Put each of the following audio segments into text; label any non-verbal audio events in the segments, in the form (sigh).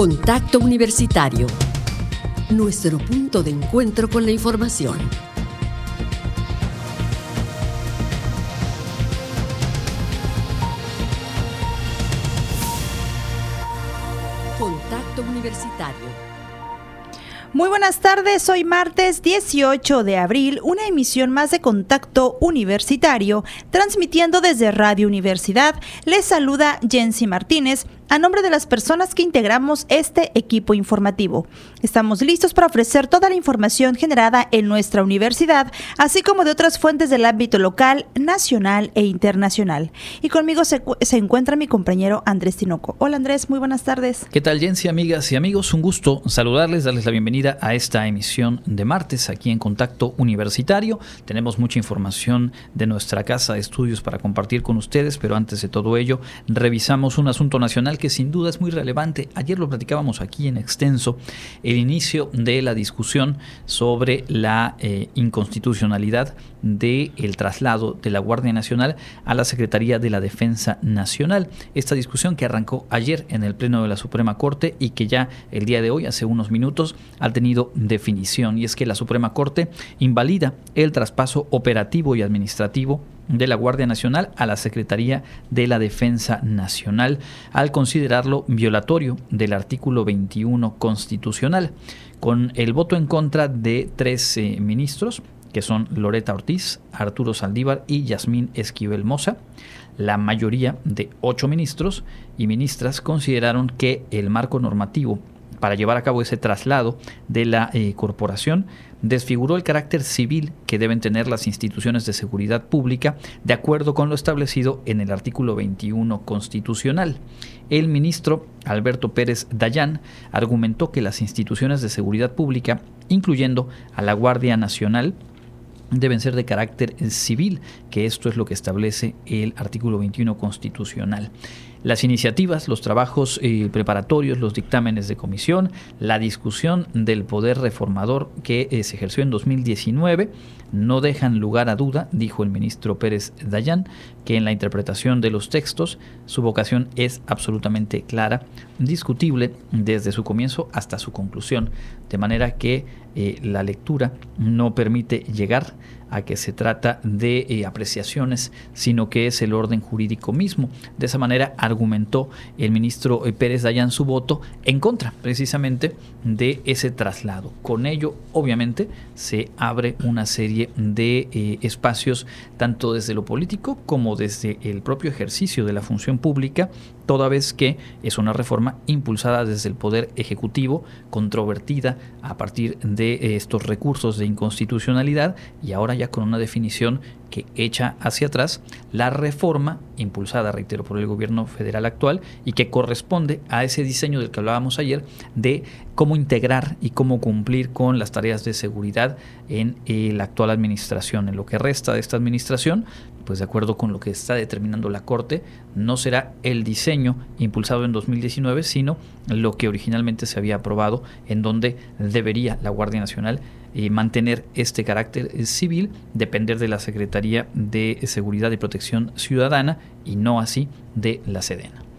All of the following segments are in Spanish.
Contacto Universitario. Nuestro punto de encuentro con la información. Contacto Universitario muy buenas tardes, hoy martes 18 de abril, una emisión más de Contacto Universitario, transmitiendo desde Radio Universidad. Les saluda Jensi Martínez a nombre de las personas que integramos este equipo informativo. Estamos listos para ofrecer toda la información generada en nuestra universidad, así como de otras fuentes del ámbito local, nacional e internacional. Y conmigo se, encuentra mi compañero Andrés Tinoco. Hola Andrés, muy buenas tardes. ¿Qué tal Jensi, amigas y amigos? Un gusto saludarles, darles la bienvenida a esta emisión de martes aquí en Contacto Universitario. Tenemos mucha información de nuestra casa de estudios para compartir con ustedes, pero antes de todo ello, revisamos un asunto nacional que sin duda es muy relevante. Ayer lo platicábamos aquí en extenso, el inicio de la discusión sobre la eh, inconstitucionalidad del el traslado de la Guardia Nacional a la Secretaría de la Defensa Nacional. Esta discusión que arrancó ayer en el Pleno de la Suprema Corte y que ya el día de hoy, hace unos minutos, ha tenido definición. Y es que la Suprema Corte invalida el traspaso operativo y administrativo de la Guardia Nacional a la Secretaría de la Defensa Nacional al considerarlo violatorio del artículo 21 constitucional. Con el voto en contra de tres ministros, que son Loreta Ortiz, Arturo Saldívar y Yasmín Esquivel Moza, la mayoría de ocho ministros y ministras consideraron que el marco normativo para llevar a cabo ese traslado de la eh, corporación, desfiguró el carácter civil que deben tener las instituciones de seguridad pública de acuerdo con lo establecido en el artículo 21 constitucional. El ministro Alberto Pérez Dayán argumentó que las instituciones de seguridad pública, incluyendo a la Guardia Nacional, deben ser de carácter civil, que esto es lo que establece el artículo 21 constitucional las iniciativas, los trabajos eh, preparatorios, los dictámenes de comisión, la discusión del poder reformador que eh, se ejerció en 2019 no dejan lugar a duda, dijo el ministro Pérez Dayán, que en la interpretación de los textos su vocación es absolutamente clara, discutible desde su comienzo hasta su conclusión, de manera que eh, la lectura no permite llegar a que se trata de eh, apreciaciones, sino que es el orden jurídico mismo. De esa manera argumentó el ministro eh, Pérez Dayan su voto en contra precisamente de ese traslado. Con ello, obviamente, se abre una serie de eh, espacios, tanto desde lo político como desde el propio ejercicio de la función pública, toda vez que es una reforma impulsada desde el Poder Ejecutivo, controvertida a partir de estos recursos de inconstitucionalidad y ahora ya con una definición que echa hacia atrás la reforma impulsada, reitero, por el gobierno federal actual y que corresponde a ese diseño del que hablábamos ayer de cómo integrar y cómo cumplir con las tareas de seguridad en eh, la actual administración. En lo que resta de esta administración, pues de acuerdo con lo que está determinando la Corte, no será el diseño impulsado en 2019, sino lo que originalmente se había aprobado, en donde debería la Guardia Nacional eh, mantener este carácter civil, depender de la Secretaría de Seguridad y Protección Ciudadana y no así de la Sedena.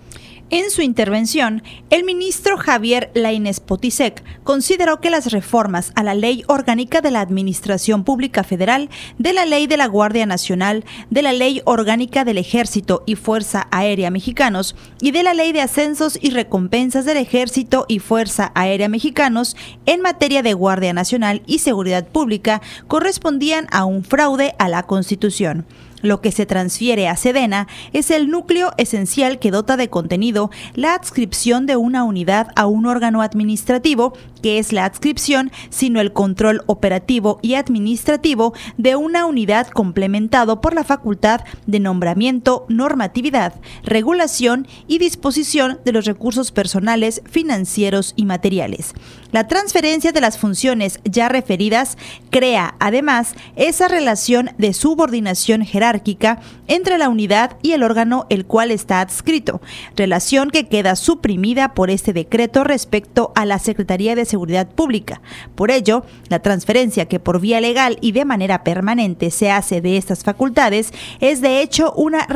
En su intervención, el ministro Javier Lainez Potisek consideró que las reformas a la Ley Orgánica de la Administración Pública Federal, de la Ley de la Guardia Nacional, de la Ley Orgánica del Ejército y Fuerza Aérea Mexicanos y de la Ley de Ascensos y Recompensas del Ejército y Fuerza Aérea Mexicanos en materia de Guardia Nacional y Seguridad Pública correspondían a un fraude a la Constitución. Lo que se transfiere a Sedena es el núcleo esencial que dota de contenido la adscripción de una unidad a un órgano administrativo, que es la adscripción, sino el control operativo y administrativo de una unidad complementado por la facultad de nombramiento, normatividad, regulación y disposición de los recursos personales, financieros y materiales. La transferencia de las funciones ya referidas crea, además, esa relación de subordinación jerárquica entre la unidad y el órgano el cual está adscrito, relación que queda suprimida por este decreto respecto a la Secretaría de Seguridad Pública. Por ello, la transferencia que por vía legal y de manera permanente se hace de estas facultades es de hecho una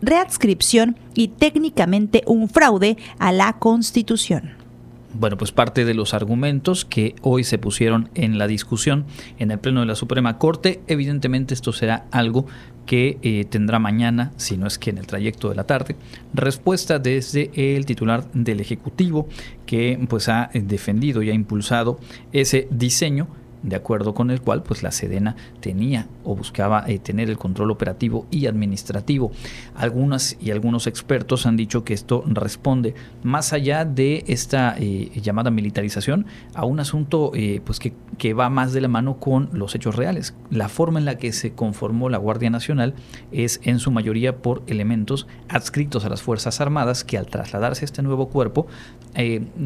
readscripción y técnicamente un fraude a la Constitución. Bueno, pues parte de los argumentos que hoy se pusieron en la discusión en el Pleno de la Suprema Corte, evidentemente esto será algo que eh, tendrá mañana, si no es que en el trayecto de la tarde, respuesta desde el titular del Ejecutivo que pues ha defendido y ha impulsado ese diseño de acuerdo con el cual pues la Sedena tenía o buscaba eh, tener el control operativo y administrativo. Algunas y algunos expertos han dicho que esto responde más allá de esta eh, llamada militarización a un asunto eh, pues que, que, va más de la mano con los hechos reales. La forma en la que se conformó la Guardia Nacional es en su mayoría por elementos adscritos a las Fuerzas Armadas que al trasladarse a este nuevo cuerpo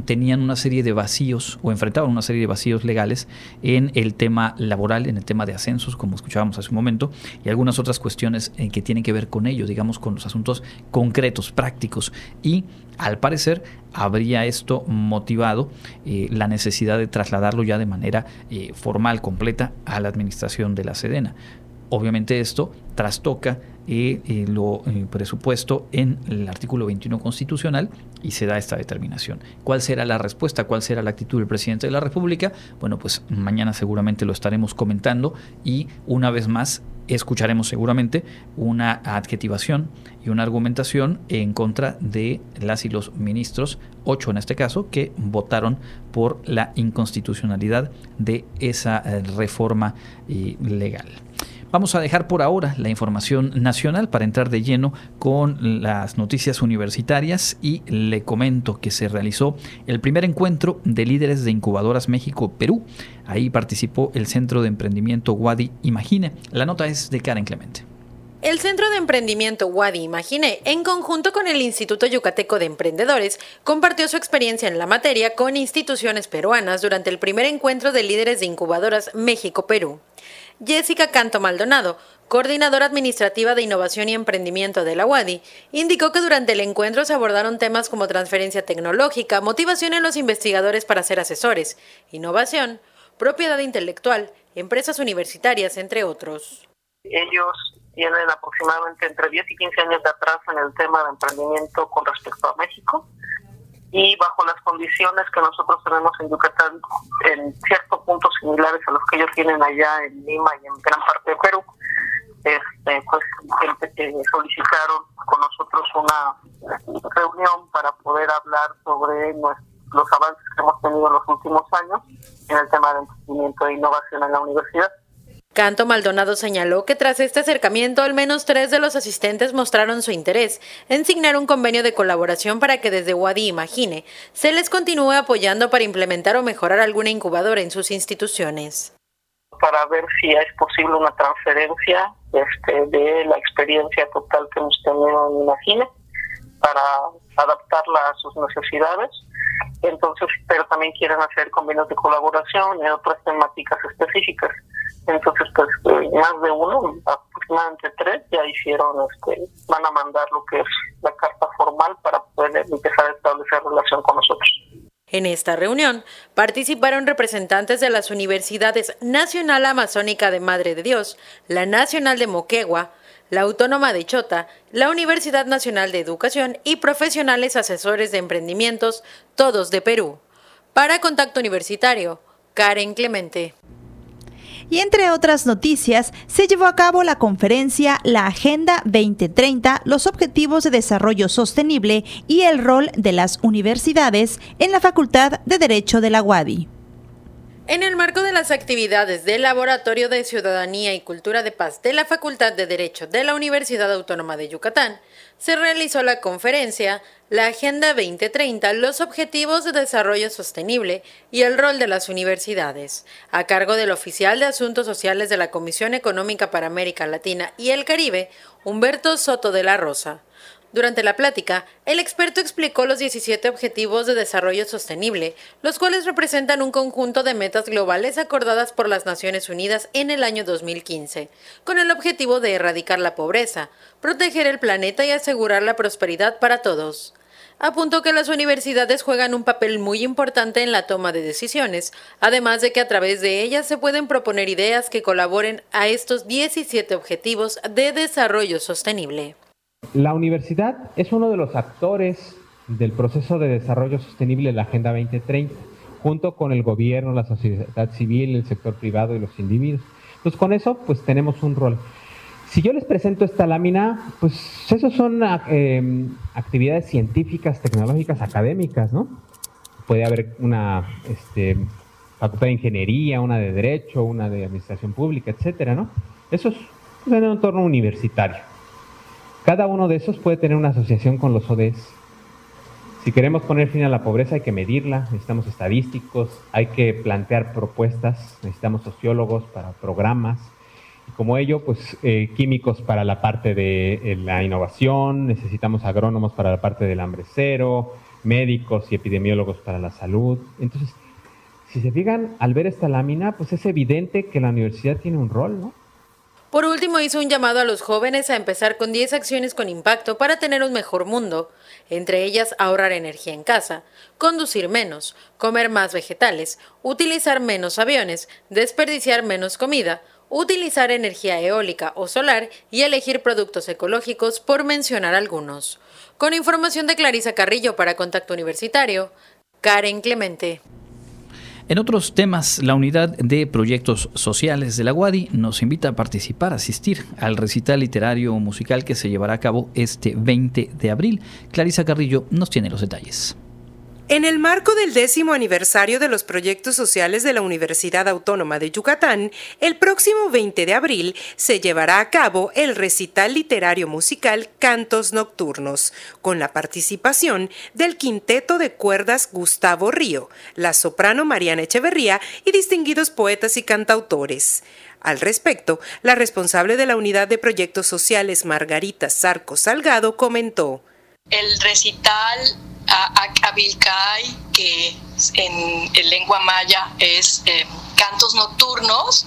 tenían una serie de vacíos o enfrentaban una serie de vacíos legales el tema laboral, en el tema de ascensos, como escuchábamos hace un momento, y algunas otras cuestiones eh, que tienen que ver con ello, digamos, con los asuntos concretos, prácticos. Y al parecer habría esto motivado eh, la necesidad de trasladarlo ya de manera eh, formal, completa, a la administración de la Sedena. Obviamente esto trastoca eh, lo presupuesto en el artículo 21 constitucional y se da esta determinación. ¿Cuál será la respuesta? ¿Cuál será la actitud del presidente de la República? Bueno, pues mañana seguramente lo estaremos comentando y una vez más escucharemos seguramente una adjetivación y una argumentación en contra de las y los ministros, ocho en este caso, que votaron por la inconstitucionalidad de esa eh, reforma eh, legal. Vamos a dejar por ahora la información nacional para entrar de lleno con las noticias universitarias y le comento que se realizó el primer encuentro de líderes de incubadoras México-Perú. Ahí participó el Centro de Emprendimiento Wadi Imagine. La nota es de Karen Clemente. El Centro de Emprendimiento Wadi Imagine, en conjunto con el Instituto Yucateco de Emprendedores, compartió su experiencia en la materia con instituciones peruanas durante el primer encuentro de líderes de incubadoras México-Perú. Jessica Canto Maldonado, coordinadora administrativa de innovación y emprendimiento de la UADI, indicó que durante el encuentro se abordaron temas como transferencia tecnológica, motivación en los investigadores para ser asesores, innovación, propiedad intelectual, empresas universitarias, entre otros. Ellos tienen aproximadamente entre 10 y 15 años de atrás en el tema de emprendimiento con respecto a México y bajo las condiciones que nosotros tenemos en Yucatán, en ciertos puntos similares a los que ellos tienen allá en Lima y en gran parte de Perú, este, pues solicitaron con nosotros una reunión para poder hablar sobre los avances que hemos tenido en los últimos años en el tema de emprendimiento e innovación en la universidad Canto Maldonado señaló que tras este acercamiento al menos tres de los asistentes mostraron su interés en signar un convenio de colaboración para que desde Wadi Imagine se les continúe apoyando para implementar o mejorar alguna incubadora en sus instituciones. Para ver si es posible una transferencia este, de la experiencia total que hemos tenido en Imagine para adaptarla a sus necesidades. Entonces, pero también quieren hacer convenios de colaboración en otras temáticas específicas. Entonces, pues más de uno, aproximadamente tres, ya hicieron, este, van a mandar lo que es la carta formal para poder empezar a establecer relación con nosotros. En esta reunión participaron representantes de las universidades Nacional Amazónica de Madre de Dios, la Nacional de Moquegua, la Autónoma de Chota, la Universidad Nacional de Educación y profesionales asesores de emprendimientos, todos de Perú. Para Contacto Universitario, Karen Clemente. Y entre otras noticias, se llevó a cabo la conferencia La Agenda 2030, los Objetivos de Desarrollo Sostenible y el rol de las universidades en la Facultad de Derecho de la UADI. En el marco de las actividades del Laboratorio de Ciudadanía y Cultura de Paz de la Facultad de Derecho de la Universidad Autónoma de Yucatán, se realizó la conferencia La Agenda 2030, los Objetivos de Desarrollo Sostenible y el rol de las universidades, a cargo del oficial de Asuntos Sociales de la Comisión Económica para América Latina y el Caribe, Humberto Soto de la Rosa. Durante la plática, el experto explicó los 17 Objetivos de Desarrollo Sostenible, los cuales representan un conjunto de metas globales acordadas por las Naciones Unidas en el año 2015, con el objetivo de erradicar la pobreza, proteger el planeta y asegurar la prosperidad para todos. Apuntó que las universidades juegan un papel muy importante en la toma de decisiones, además de que a través de ellas se pueden proponer ideas que colaboren a estos 17 Objetivos de Desarrollo Sostenible. La universidad es uno de los actores del proceso de desarrollo sostenible de la Agenda 2030, junto con el gobierno, la sociedad civil, el sector privado y los individuos. Entonces con eso pues tenemos un rol. Si yo les presento esta lámina, pues esos son eh, actividades científicas, tecnológicas, académicas, ¿no? Puede haber una este, facultad de ingeniería, una de derecho, una de administración pública, etcétera, ¿no? Eso es en un entorno universitario. Cada uno de esos puede tener una asociación con los ODS. Si queremos poner fin a la pobreza hay que medirla, necesitamos estadísticos, hay que plantear propuestas, necesitamos sociólogos para programas, y como ello, pues eh, químicos para la parte de eh, la innovación, necesitamos agrónomos para la parte del hambre cero, médicos y epidemiólogos para la salud. Entonces, si se fijan, al ver esta lámina, pues es evidente que la universidad tiene un rol, ¿no? Por último, hizo un llamado a los jóvenes a empezar con 10 acciones con impacto para tener un mejor mundo, entre ellas ahorrar energía en casa, conducir menos, comer más vegetales, utilizar menos aviones, desperdiciar menos comida, utilizar energía eólica o solar y elegir productos ecológicos, por mencionar algunos. Con información de Clarisa Carrillo para Contacto Universitario, Karen Clemente. En otros temas, la unidad de proyectos sociales de la UADI nos invita a participar, a asistir al recital literario musical que se llevará a cabo este 20 de abril. Clarisa Carrillo nos tiene los detalles. En el marco del décimo aniversario de los proyectos sociales de la Universidad Autónoma de Yucatán, el próximo 20 de abril se llevará a cabo el recital literario musical Cantos Nocturnos, con la participación del quinteto de cuerdas Gustavo Río, la soprano Mariana Echeverría y distinguidos poetas y cantautores. Al respecto, la responsable de la Unidad de Proyectos Sociales, Margarita Sarco Salgado, comentó. El recital Abilcay, que en, lengua maya es eh, cantos nocturnos,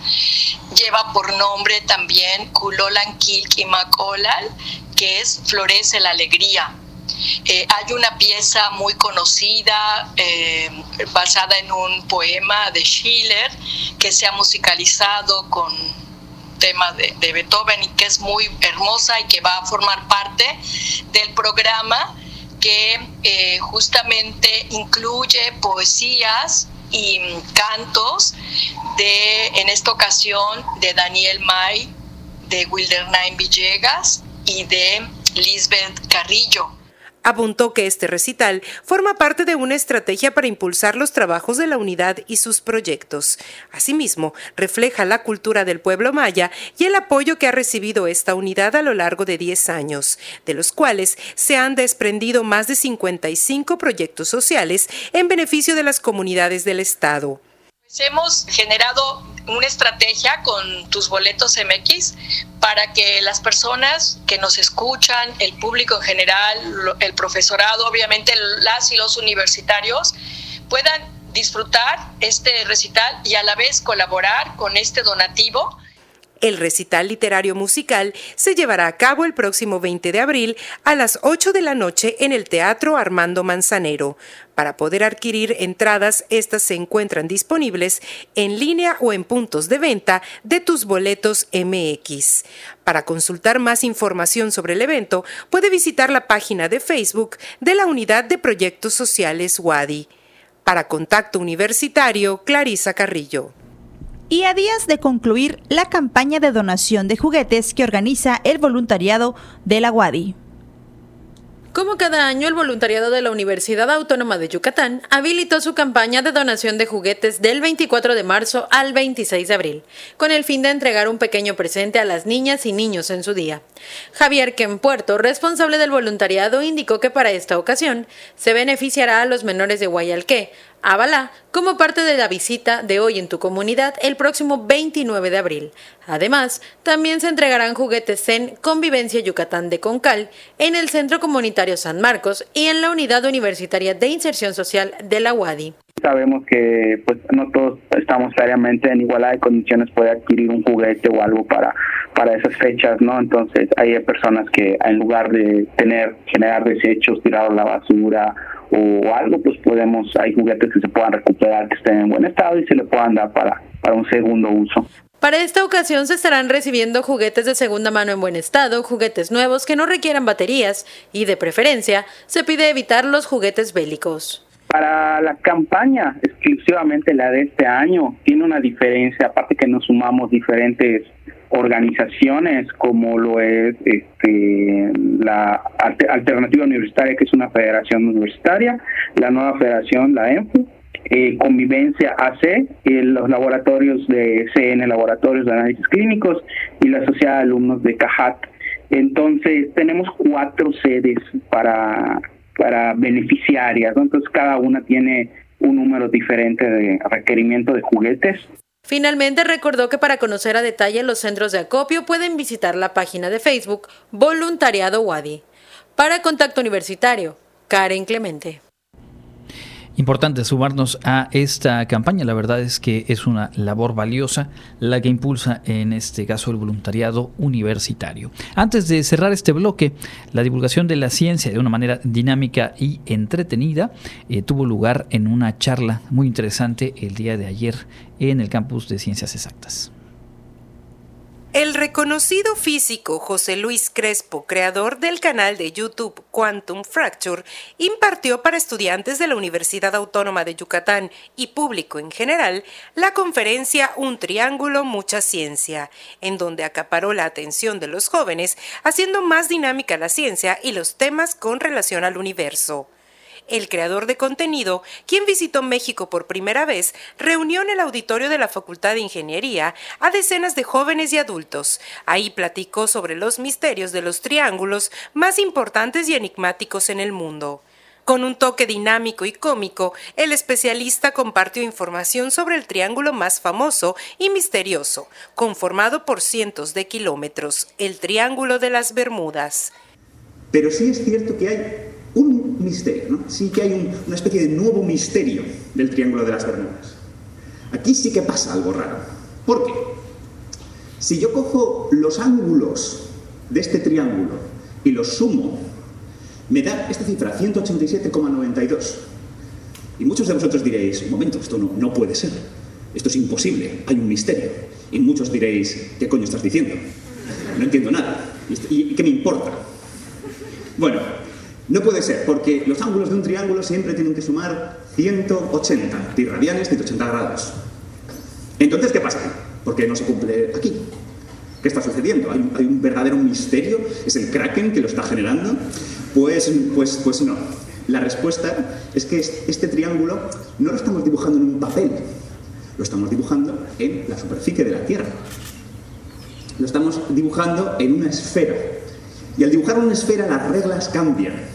lleva por nombre también Kulolan Makolal, que es Florece la Alegría. Eh, hay una pieza muy conocida eh, basada en un poema de Schiller que se ha musicalizado con tema de, Beethoven y que es muy hermosa y que va a formar parte del programa que eh, justamente incluye poesías y cantos de, en esta ocasión, de Daniel May, de Wildernain Villegas y de Lisbeth Carrillo. Apuntó que este recital forma parte de una estrategia para impulsar los trabajos de la unidad y sus proyectos. Asimismo, refleja la cultura del pueblo maya y el apoyo que ha recibido esta unidad a lo largo de 10 años, de los cuales se han desprendido más de 55 proyectos sociales en beneficio de las comunidades del Estado. Pues hemos generado una estrategia con tus boletos MX para que las personas que nos escuchan, el público en general, el profesorado, obviamente las y los universitarios, puedan disfrutar este recital y a la vez colaborar con este donativo el recital literario musical se llevará a cabo el próximo 20 de abril a las 8 de la noche en el Teatro Armando Manzanero. Para poder adquirir entradas, estas se encuentran disponibles en línea o en puntos de venta de tus boletos MX. Para consultar más información sobre el evento, puede visitar la página de Facebook de la Unidad de Proyectos Sociales WADI. Para Contacto Universitario, Clarisa Carrillo y a días de concluir la campaña de donación de juguetes que organiza el voluntariado de la UADI. Como cada año, el voluntariado de la Universidad Autónoma de Yucatán habilitó su campaña de donación de juguetes del 24 de marzo al 26 de abril, con el fin de entregar un pequeño presente a las niñas y niños en su día. Javier Puerto, responsable del voluntariado, indicó que para esta ocasión se beneficiará a los menores de Guayalqué, Avalá como parte de la visita de hoy en tu comunidad el próximo 29 de abril. Además, también se entregarán juguetes en Convivencia Yucatán de Concal, en el Centro Comunitario San Marcos y en la Unidad Universitaria de Inserción Social de la UADI. Sabemos que pues no todos estamos diariamente en igualdad de condiciones puede adquirir un juguete o algo para para esas fechas, ¿no? Entonces hay personas que en lugar de tener generar desechos, tirar a la basura o algo, pues podemos, hay juguetes que se puedan recuperar, que estén en buen estado y se le puedan dar para, para un segundo uso. Para esta ocasión se estarán recibiendo juguetes de segunda mano en buen estado, juguetes nuevos que no requieran baterías y, de preferencia, se pide evitar los juguetes bélicos. Para la campaña, exclusivamente la de este año, tiene una diferencia, aparte que nos sumamos diferentes organizaciones como lo es este, la Alternativa Universitaria, que es una federación universitaria, la nueva federación, la ENFU, eh, Convivencia AC, los laboratorios de CN, laboratorios de análisis clínicos y la Sociedad de Alumnos de CAJAT. Entonces, tenemos cuatro sedes para, para beneficiarias, entonces cada una tiene un número diferente de requerimiento de juguetes. Finalmente recordó que para conocer a detalle los centros de acopio pueden visitar la página de Facebook Voluntariado Wadi. Para Contacto Universitario, Karen Clemente. Importante sumarnos a esta campaña. La verdad es que es una labor valiosa la que impulsa en este caso el voluntariado universitario. Antes de cerrar este bloque, la divulgación de la ciencia de una manera dinámica y entretenida eh, tuvo lugar en una charla muy interesante el día de ayer en el campus de Ciencias Exactas. El reconocido físico José Luis Crespo, creador del canal de YouTube Quantum Fracture, impartió para estudiantes de la Universidad Autónoma de Yucatán y público en general la conferencia Un Triángulo, Mucha Ciencia, en donde acaparó la atención de los jóvenes, haciendo más dinámica la ciencia y los temas con relación al universo el creador de contenido, quien visitó México por primera vez, reunió en el auditorio de la Facultad de Ingeniería a decenas de jóvenes y adultos. Ahí platicó sobre los misterios de los triángulos más importantes y enigmáticos en el mundo. Con un toque dinámico y cómico, el especialista compartió información sobre el triángulo más famoso y misterioso, conformado por cientos de kilómetros, el Triángulo de las Bermudas. Pero sí es cierto que hay misterio, ¿no? Sí que hay una especie de nuevo misterio del Triángulo de las Bermudas. Aquí sí que pasa algo raro. ¿Por qué? Si yo cojo los ángulos de este triángulo y los sumo, me da esta cifra, 187,92. Y muchos de vosotros diréis, un momento, esto no, no puede ser. Esto es imposible, hay un misterio. Y muchos diréis, ¿qué coño estás diciendo? No entiendo nada. ¿Y qué me importa? Bueno, no puede ser, porque los ángulos de un triángulo siempre tienen que sumar 180 radianes, 180 grados. Entonces, ¿qué pasa? ¿Por qué no se cumple aquí? ¿Qué está sucediendo? ¿Hay, un verdadero misterio? ¿Es el Kraken que lo está generando? Pues, pues, pues no. La respuesta es que este triángulo no lo estamos dibujando en un papel, lo estamos dibujando en la superficie de la Tierra. Lo estamos dibujando en una esfera. Y al dibujar una esfera las reglas cambian.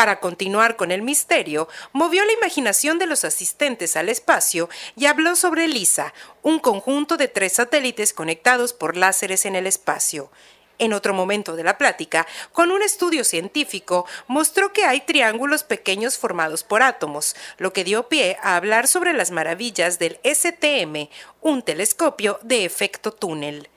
Para continuar con el misterio, movió la imaginación de los asistentes al espacio y habló sobre LISA, un conjunto de tres satélites conectados por láseres en el espacio. En otro momento de la plática, con un estudio científico, mostró que hay triángulos pequeños formados por átomos, lo que dio pie a hablar sobre las maravillas del STM, un telescopio de efecto túnel.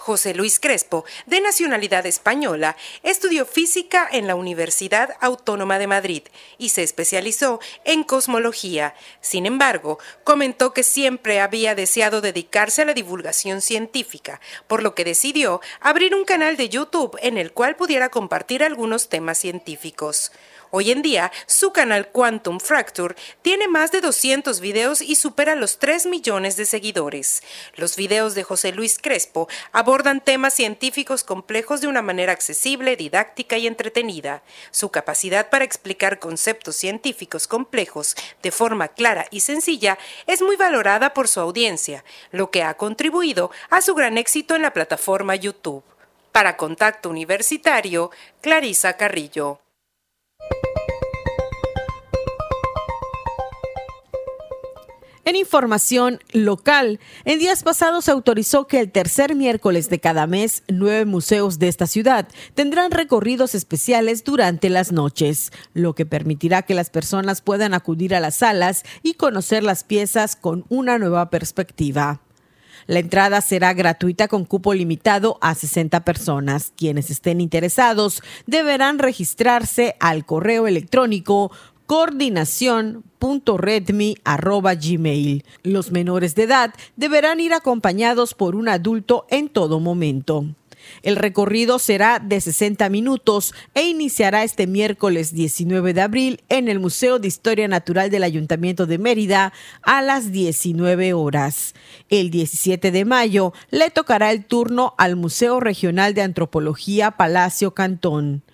José Luis Crespo, de nacionalidad española, estudió física en la Universidad Autónoma de Madrid y se especializó en cosmología. Sin embargo, comentó que siempre había deseado dedicarse a la divulgación científica, por lo que decidió abrir un canal de YouTube en el cual pudiera compartir algunos temas científicos. Hoy en día, su canal Quantum Fracture tiene más de 200 videos y supera los 3 millones de seguidores. Los videos de José Luis Crespo abordan temas científicos complejos de una manera accesible, didáctica y entretenida. Su capacidad para explicar conceptos científicos complejos de forma clara y sencilla es muy valorada por su audiencia, lo que ha contribuido a su gran éxito en la plataforma YouTube. Para Contacto Universitario, Clarisa Carrillo. En información local, en días pasados se autorizó que el tercer miércoles de cada mes, nueve museos de esta ciudad tendrán recorridos especiales durante las noches, lo que permitirá que las personas puedan acudir a las salas y conocer las piezas con una nueva perspectiva. La entrada será gratuita con cupo limitado a 60 personas. Quienes estén interesados deberán registrarse al correo electrónico coordinación.redmi.gmail. Los menores de edad deberán ir acompañados por un adulto en todo momento. El recorrido será de 60 minutos e iniciará este miércoles 19 de abril en el Museo de Historia Natural del Ayuntamiento de Mérida a las 19 horas. El 17 de mayo le tocará el turno al Museo Regional de Antropología Palacio Cantón.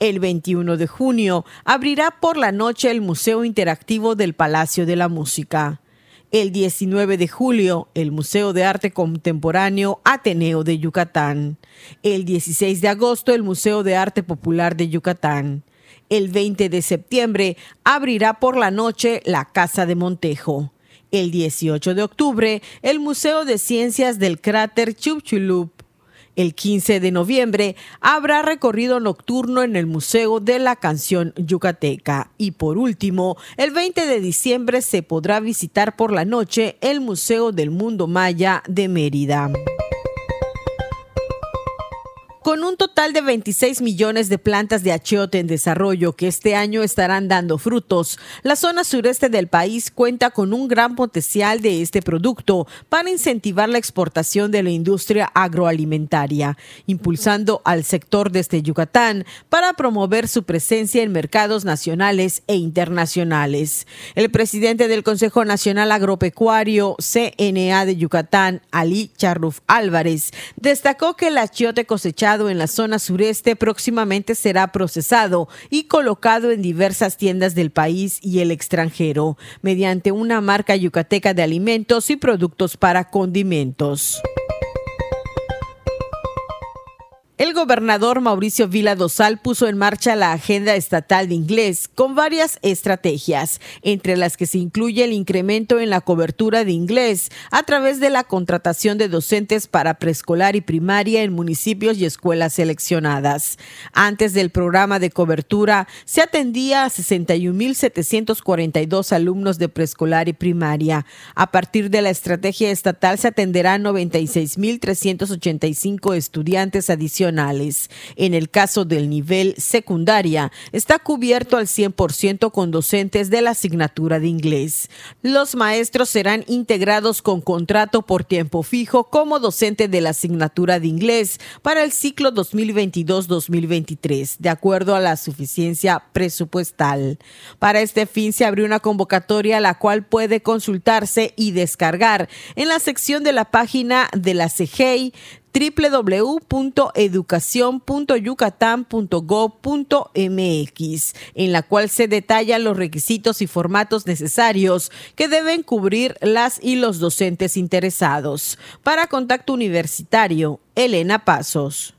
El 21 de junio abrirá por la noche el Museo Interactivo del Palacio de la Música. El 19 de julio, el Museo de Arte Contemporáneo Ateneo de Yucatán. El 16 de agosto, el Museo de Arte Popular de Yucatán. El 20 de septiembre, abrirá por la noche la Casa de Montejo. El 18 de octubre, el Museo de Ciencias del Cráter Chupchulup el 15 de noviembre habrá recorrido nocturno en el Museo de la Canción Yucateca. Y por último, el 20 de diciembre se podrá visitar por la noche el Museo del Mundo Maya de Mérida. Con un total de 26 millones de plantas de achiote en desarrollo que este año estarán dando frutos, la zona sureste del país cuenta con un gran potencial de este producto para incentivar la exportación de la industria agroalimentaria, impulsando al sector desde Yucatán para promover su presencia en mercados nacionales e internacionales. El presidente del Consejo Nacional Agropecuario CNA de Yucatán, Ali Charruf Álvarez, destacó que el achiote cosechado en la zona sureste próximamente será procesado y colocado en diversas tiendas del país y el extranjero, mediante una marca yucateca de alimentos y productos para condimentos. El gobernador Mauricio Vila Dosal puso en marcha la agenda estatal de inglés con varias estrategias, entre las que se incluye el incremento en la cobertura de inglés a través de la contratación de docentes para preescolar y primaria en municipios y escuelas seleccionadas. Antes del programa de cobertura se atendía a 61.742 alumnos de preescolar y primaria. A partir de la estrategia estatal se atenderán 96.385 estudiantes adicionales en el caso del nivel secundaria, está cubierto al 100% con docentes de la asignatura de inglés. Los maestros serán integrados con contrato por tiempo fijo como docente de la asignatura de inglés para el ciclo 2022-2023, de acuerdo a la suficiencia presupuestal. Para este fin se abrió una convocatoria la cual puede consultarse y descargar en la sección de la página de la CGEI www.educacion.yucatan.gov.mx, en la cual se detallan los requisitos y formatos necesarios que deben cubrir las y los docentes interesados. Para Contacto Universitario, Elena Pasos.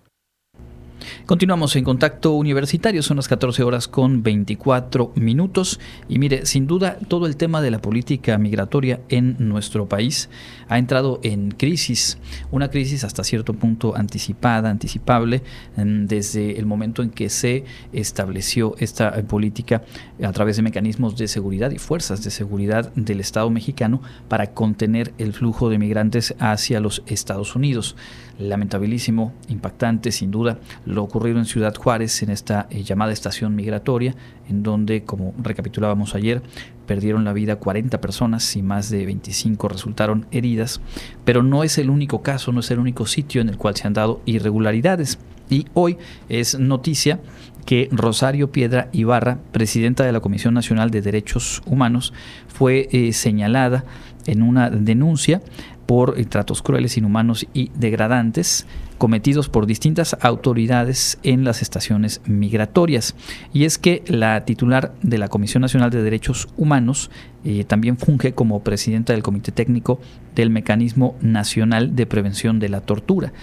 Continuamos en contacto universitario, son las 14 horas con 24 minutos. Y mire, sin duda todo el tema de la política migratoria en nuestro país ha entrado en crisis, una crisis hasta cierto punto anticipada, anticipable, desde el momento en que se estableció esta política a través de mecanismos de seguridad y fuerzas de seguridad del Estado mexicano para contener el flujo de migrantes hacia los Estados Unidos lamentabilísimo, impactante sin duda, lo ocurrido en Ciudad Juárez, en esta eh, llamada estación migratoria, en donde, como recapitulábamos ayer, perdieron la vida 40 personas y más de 25 resultaron heridas, pero no es el único caso, no es el único sitio en el cual se han dado irregularidades. Y hoy es noticia que Rosario Piedra Ibarra, presidenta de la Comisión Nacional de Derechos Humanos, fue eh, señalada en una denuncia por tratos crueles, inhumanos y degradantes cometidos por distintas autoridades en las estaciones migratorias. Y es que la titular de la Comisión Nacional de Derechos Humanos eh, también funge como presidenta del Comité Técnico del Mecanismo Nacional de Prevención de la Tortura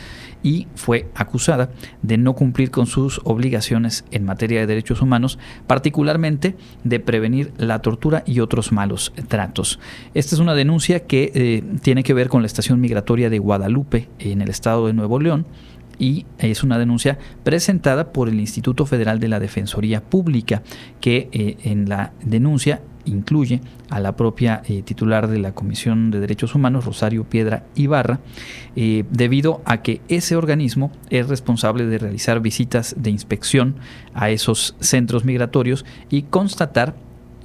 y fue acusada de no cumplir con sus obligaciones en materia de derechos humanos, particularmente de prevenir la tortura y otros malos tratos. Esta es una denuncia que eh, tiene que ver con la estación migratoria de Guadalupe en el estado de Nuevo León y es una denuncia presentada por el Instituto Federal de la Defensoría Pública, que eh, en la denuncia incluye a la propia eh, titular de la Comisión de Derechos Humanos, Rosario Piedra Ibarra, eh, debido a que ese organismo es responsable de realizar visitas de inspección a esos centros migratorios y constatar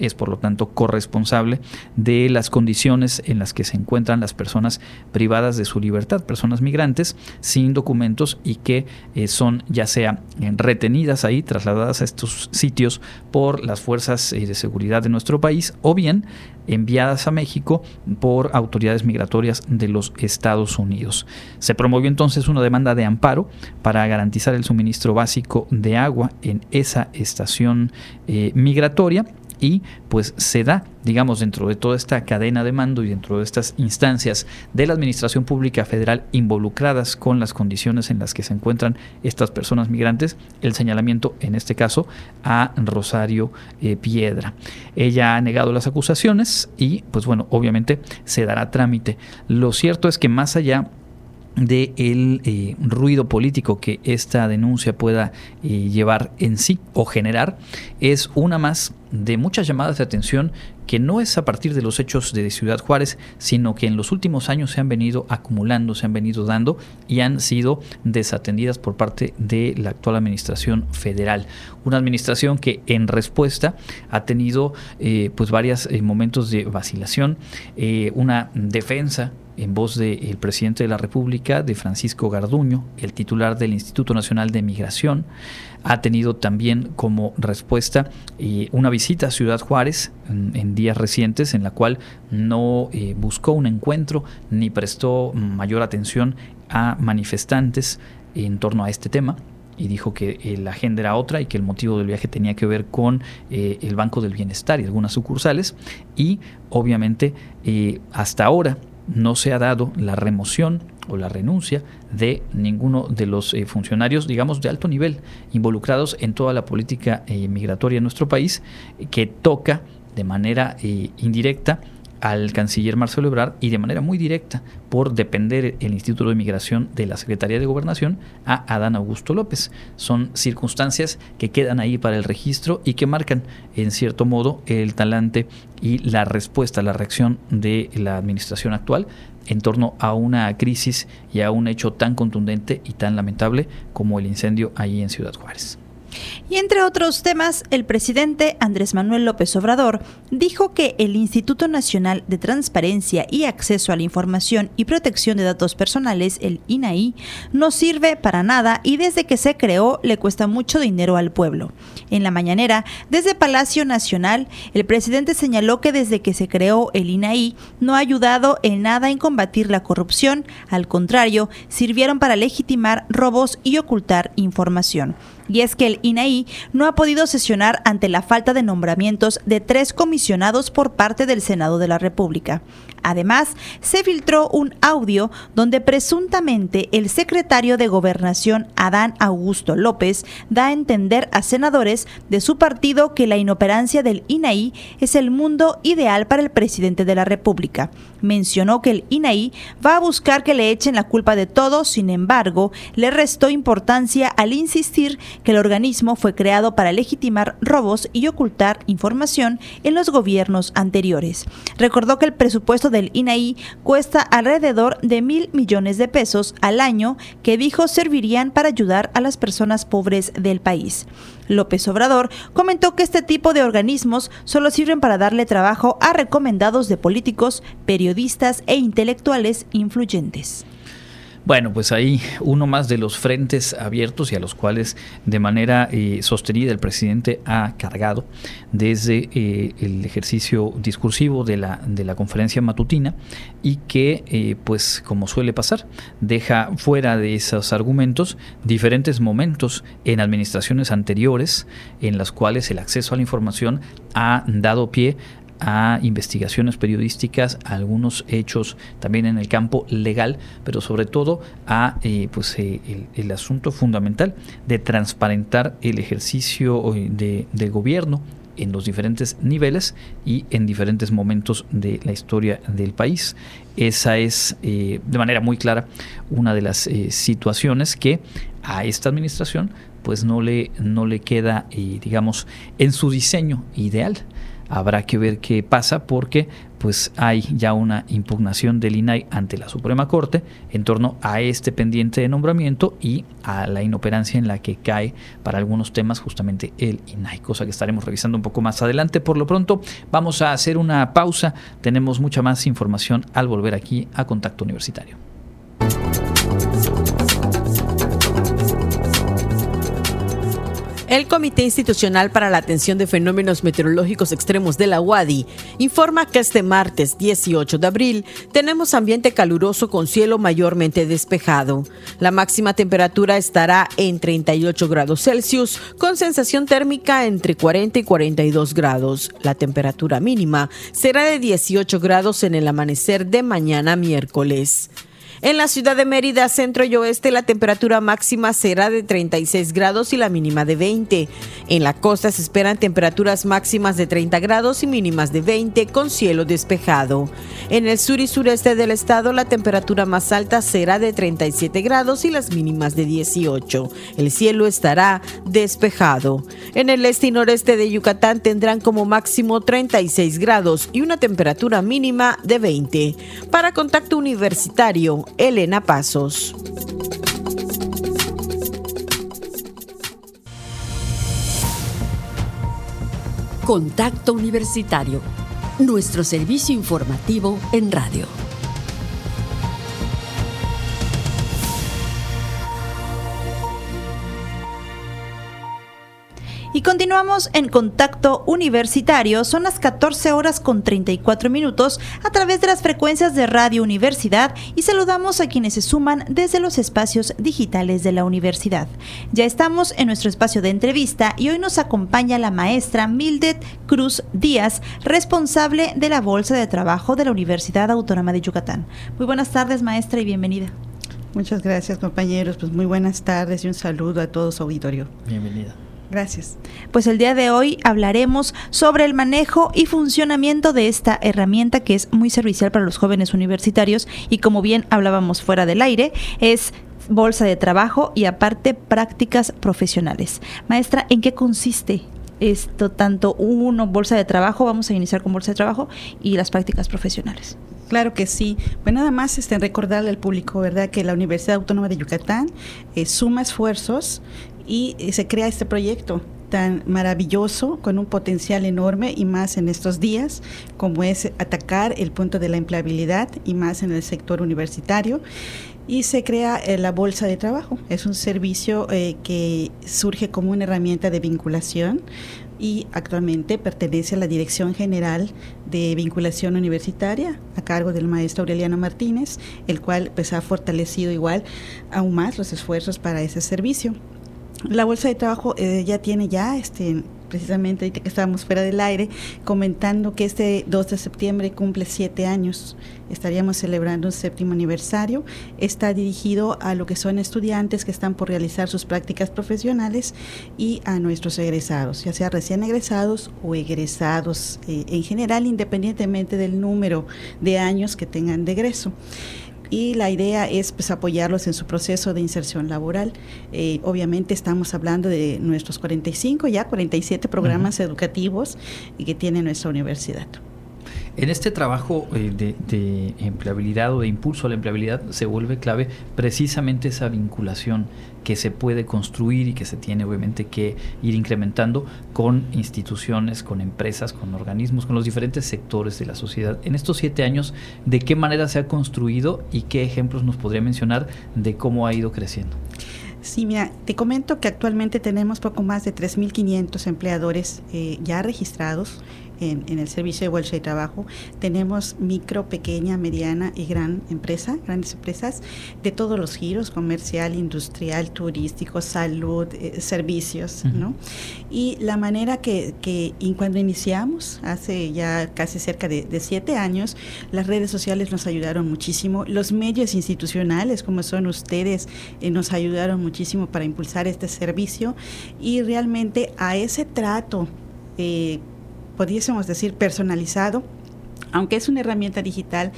es por lo tanto corresponsable de las condiciones en las que se encuentran las personas privadas de su libertad, personas migrantes sin documentos y que eh, son ya sea retenidas ahí, trasladadas a estos sitios por las fuerzas eh, de seguridad de nuestro país o bien enviadas a México por autoridades migratorias de los Estados Unidos. Se promovió entonces una demanda de amparo para garantizar el suministro básico de agua en esa estación eh, migratoria y pues se da, digamos, dentro de toda esta cadena de mando y dentro de estas instancias de la Administración Pública Federal involucradas con las condiciones en las que se encuentran estas personas migrantes, el señalamiento en este caso a Rosario eh, Piedra. Ella ha negado las acusaciones y pues bueno, obviamente se dará trámite. Lo cierto es que más allá de el eh, ruido político que esta denuncia pueda eh, llevar en sí o generar es una más de muchas llamadas de atención que no es a partir de los hechos de Ciudad Juárez, sino que en los últimos años se han venido acumulando, se han venido dando y han sido desatendidas por parte de la actual administración federal. Una administración que en respuesta ha tenido eh, pues varios momentos de vacilación, una defensa en voz del presidente de la República, de Francisco Garduño, el titular del Instituto Nacional de Migración, ha tenido también como respuesta eh, una visita a Ciudad Juárez en, días recientes en la cual no eh, buscó un encuentro ni prestó mayor atención a manifestantes en torno a este tema y dijo que eh, la agenda era otra y que el motivo del viaje tenía que ver con el Banco del Bienestar y algunas sucursales y obviamente hasta ahora no se ha dado la remoción o la renuncia de ninguno de los eh, funcionarios, digamos, de alto nivel involucrados en toda la política eh, migratoria en nuestro país, que toca de manera eh, indirecta al canciller Marcelo Ebrard y de manera muy directa por depender el Instituto de Migración de la Secretaría de Gobernación a Adán Augusto López. Son circunstancias que quedan ahí para el registro y que marcan en cierto modo el talante y la respuesta, la reacción de la administración actual en torno a una crisis y a un hecho tan contundente y tan lamentable como el incendio ahí en Ciudad Juárez. Y entre otros temas, el presidente Andrés Manuel López Obrador dijo que el Instituto Nacional de Transparencia y Acceso a la Información y Protección de Datos Personales, el INAI, no sirve para nada y desde que se creó le cuesta mucho dinero al pueblo. En la mañanera, desde Palacio Nacional, el presidente señaló que desde que se creó el INAI no ha ayudado en nada en combatir la corrupción, al contrario, sirvieron para legitimar robos y ocultar información y es que el INAI no ha podido sesionar ante la falta de nombramientos de tres comisionados por parte del Senado de la República. Además, se filtró un audio donde presuntamente el secretario de Gobernación, Adán Augusto López, da a entender a senadores de su partido que la inoperancia del INAI es el mundo ideal para el presidente de la República. Mencionó que el INAI va a buscar que le echen la culpa de todo, sin embargo, le restó importancia al insistir que el organismo fue creado para legitimar robos y ocultar información en los gobiernos anteriores. Recordó que el presupuesto del INAI cuesta alrededor de mil millones de pesos al año que dijo servirían para ayudar a las personas pobres del país. López Obrador comentó que este tipo de organismos solo sirven para darle trabajo a recomendados de políticos, periodistas e intelectuales influyentes. Bueno, pues ahí uno más de los frentes abiertos y a los cuales de manera eh, sostenida el presidente ha cargado desde eh, el ejercicio discursivo de la, de la conferencia matutina y que, eh, pues como suele pasar, deja fuera de esos argumentos diferentes momentos en administraciones anteriores en las cuales el acceso a la información ha dado pie a investigaciones periodísticas, a algunos hechos también en el campo legal, pero sobre todo a eh, pues, eh, el, asunto fundamental de transparentar el ejercicio eh, de, gobierno en los diferentes niveles y en diferentes momentos de la historia del país. Esa es de manera muy clara una de las situaciones que a esta administración pues no le, no le queda, digamos, en su diseño ideal habrá que ver qué pasa porque pues hay ya una impugnación del INAI ante la Suprema Corte en torno a este pendiente de nombramiento y a la inoperancia en la que cae para algunos temas justamente el INAI, cosa que estaremos revisando un poco más adelante. Por lo pronto vamos a hacer una pausa, tenemos mucha más información al volver aquí a Contacto Universitario. El Comité Institucional para la Atención de Fenómenos Meteorológicos Extremos de la UADI informa que este martes 18 de abril tenemos ambiente caluroso con cielo mayormente despejado. La máxima temperatura estará en 38 grados Celsius con sensación térmica entre 40 y 42 grados. La temperatura mínima será de 18 grados en el amanecer de mañana miércoles. En la ciudad de Mérida, centro y oeste, la temperatura máxima será de 36 grados y la mínima de 20. En la costa se esperan temperaturas máximas de 30 grados y mínimas de 20 con cielo despejado. En el sur y sureste del estado, la temperatura más alta será de 37 grados y las mínimas de 18. El cielo estará despejado. En el este y noreste de Yucatán tendrán como máximo 36 grados y una temperatura mínima de 20. Para contacto universitario, Elena Pasos. Contacto Universitario, nuestro servicio informativo en radio. Y continuamos en contacto universitario. Son las 14 horas con 34 minutos a través de las frecuencias de Radio Universidad y saludamos a quienes se suman desde los espacios digitales de la universidad. Ya estamos en nuestro espacio de entrevista y hoy nos acompaña la maestra Mildred Cruz Díaz, responsable de la Bolsa de Trabajo de la Universidad Autónoma de Yucatán. Muy buenas tardes, maestra, y bienvenida. Muchas gracias, compañeros. Pues muy buenas tardes y un saludo a todo su auditorio. Bienvenida. Gracias. Pues el día de hoy hablaremos sobre el manejo y funcionamiento de esta herramienta que es muy servicial para los jóvenes universitarios y como bien hablábamos fuera del aire, es bolsa de trabajo y aparte prácticas profesionales. Maestra, ¿en qué consiste esto tanto uno bolsa de trabajo, vamos a iniciar con bolsa de trabajo y las prácticas profesionales? Claro que sí. Pues nada más este, recordarle al público, ¿verdad?, que la Universidad Autónoma de Yucatán eh, suma esfuerzos y se crea este proyecto tan maravilloso, con un potencial enorme y más en estos días, como es atacar el punto de la empleabilidad y más en el sector universitario. Y se crea eh, la bolsa de trabajo. Es un servicio eh, que surge como una herramienta de vinculación y actualmente pertenece a la Dirección General de Vinculación Universitaria a cargo del maestro Aureliano Martínez, el cual pues, ha fortalecido igual aún más los esfuerzos para ese servicio. La bolsa de trabajo eh, ya tiene ya, este, precisamente ahorita que estábamos fuera del aire, comentando que este 2 de septiembre cumple siete años. Estaríamos celebrando un séptimo aniversario. Está dirigido a lo que son estudiantes que están por realizar sus prácticas profesionales y a nuestros egresados, ya sea recién egresados o egresados eh, en general, independientemente del número de años que tengan de egreso y la idea es pues, apoyarlos en su proceso de inserción laboral. Eh, obviamente estamos hablando de nuestros 45, ya 47 programas educativos que tiene nuestra universidad. En este trabajo eh, de, empleabilidad o de impulso a la empleabilidad se vuelve clave precisamente esa vinculación que se puede construir y que se tiene obviamente que ir incrementando con instituciones, con empresas, con organismos, con los diferentes sectores de la sociedad. En estos siete años, ¿de qué manera se ha construido y qué ejemplos nos podría mencionar de cómo ha ido creciendo? Sí, mira, te comento que actualmente tenemos poco más de 3.500 empleadores eh, ya registrados en, el servicio de bolsa de trabajo. Tenemos micro, pequeña, mediana y gran empresa, grandes empresas de todos los giros, comercial, industrial, turístico, salud, eh, servicios, ¿no? Y la manera que, que cuando iniciamos, hace ya casi cerca de, siete años, las redes sociales nos ayudaron muchísimo, los medios institucionales como son ustedes eh, nos ayudaron muchísimo para impulsar este servicio y realmente a ese trato eh, pudiésemos decir, personalizado, aunque es una herramienta digital,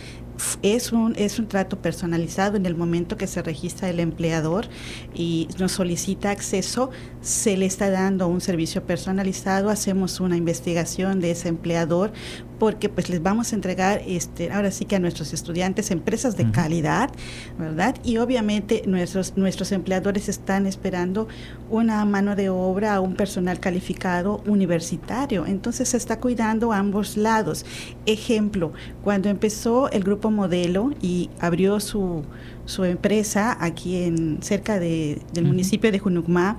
es un, es un trato personalizado en el momento que se registra el empleador y nos solicita acceso, se le está dando un servicio personalizado, hacemos una investigación de ese empleador porque pues les vamos a entregar este ahora sí que a nuestros estudiantes empresas de calidad, ¿verdad? Y obviamente nuestros nuestros empleadores están esperando una mano de obra, un personal calificado universitario. Entonces se está cuidando ambos lados. Ejemplo, cuando empezó el grupo modelo y abrió su, su empresa aquí en cerca de, del municipio de Junucmá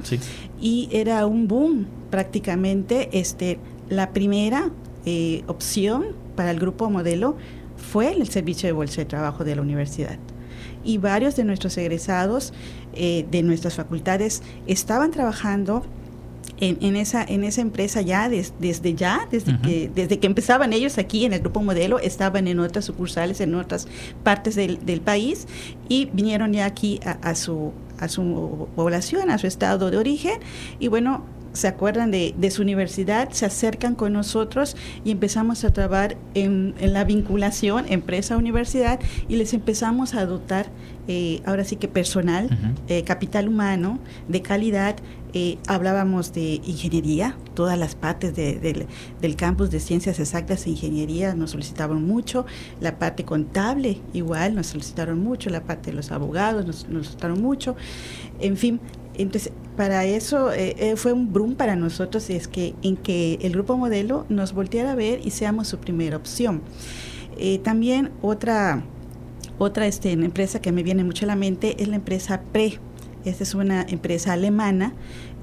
y era un boom prácticamente. Este la primera eh, opción para el grupo modelo fue el servicio de bolsa de trabajo de la universidad. Y varios de nuestros egresados eh, de nuestras facultades estaban trabajando en, esa, en esa empresa ya desde ya, desde, que, desde que empezaban ellos aquí en el grupo modelo, estaban en otras sucursales, en otras partes del, país y vinieron ya aquí a, su, a su población, a su estado de origen y bueno, se acuerdan de, su universidad, se acercan con nosotros y empezamos a trabajar en, la vinculación empresa-universidad y les empezamos a dotar, eh, ahora sí que personal, eh, capital humano de calidad. Eh, hablábamos de ingeniería, todas las partes del campus de ciencias exactas e ingeniería nos solicitaron mucho, la parte contable igual nos solicitaron mucho, la parte de los abogados nos, nos solicitaron mucho, en fin, entonces, para eso eh, eh, fue un brum para nosotros, es que en que el grupo modelo nos volteara a ver y seamos su primera opción. Eh, también otra, otra este, empresa que me viene mucho a la mente es la empresa PRE. Esta es una empresa alemana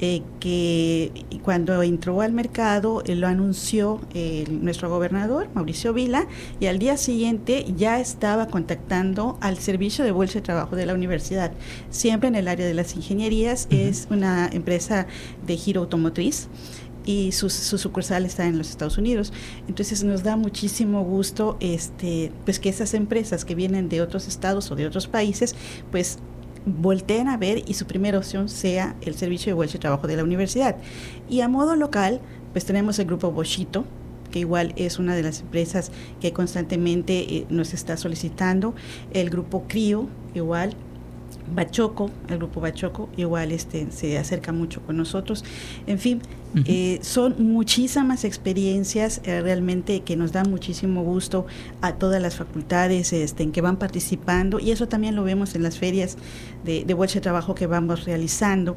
eh, que cuando entró al mercado eh, lo anunció eh, nuestro gobernador, Mauricio Vila, y al día siguiente ya estaba contactando al servicio de bolsa de trabajo de la universidad, siempre en el área de las ingenierías, es una empresa de giro automotriz y su, su, sucursal está en los Estados Unidos. Entonces nos da muchísimo gusto este pues que esas empresas que vienen de otros estados o de otros países pues volteen a ver y su primera opción sea el servicio de bolsa de trabajo de la universidad. Y a modo local, pues tenemos el grupo Boschito, que igual es una de las empresas que constantemente eh, nos está solicitando, el grupo CRIO, igual, Bachoco, el grupo Bachoco, igual este, se acerca mucho con nosotros. En fin, eh, son muchísimas experiencias eh, realmente que nos dan muchísimo gusto a todas las facultades este, en que van participando y eso también lo vemos en las ferias de, de bolsa de trabajo que vamos realizando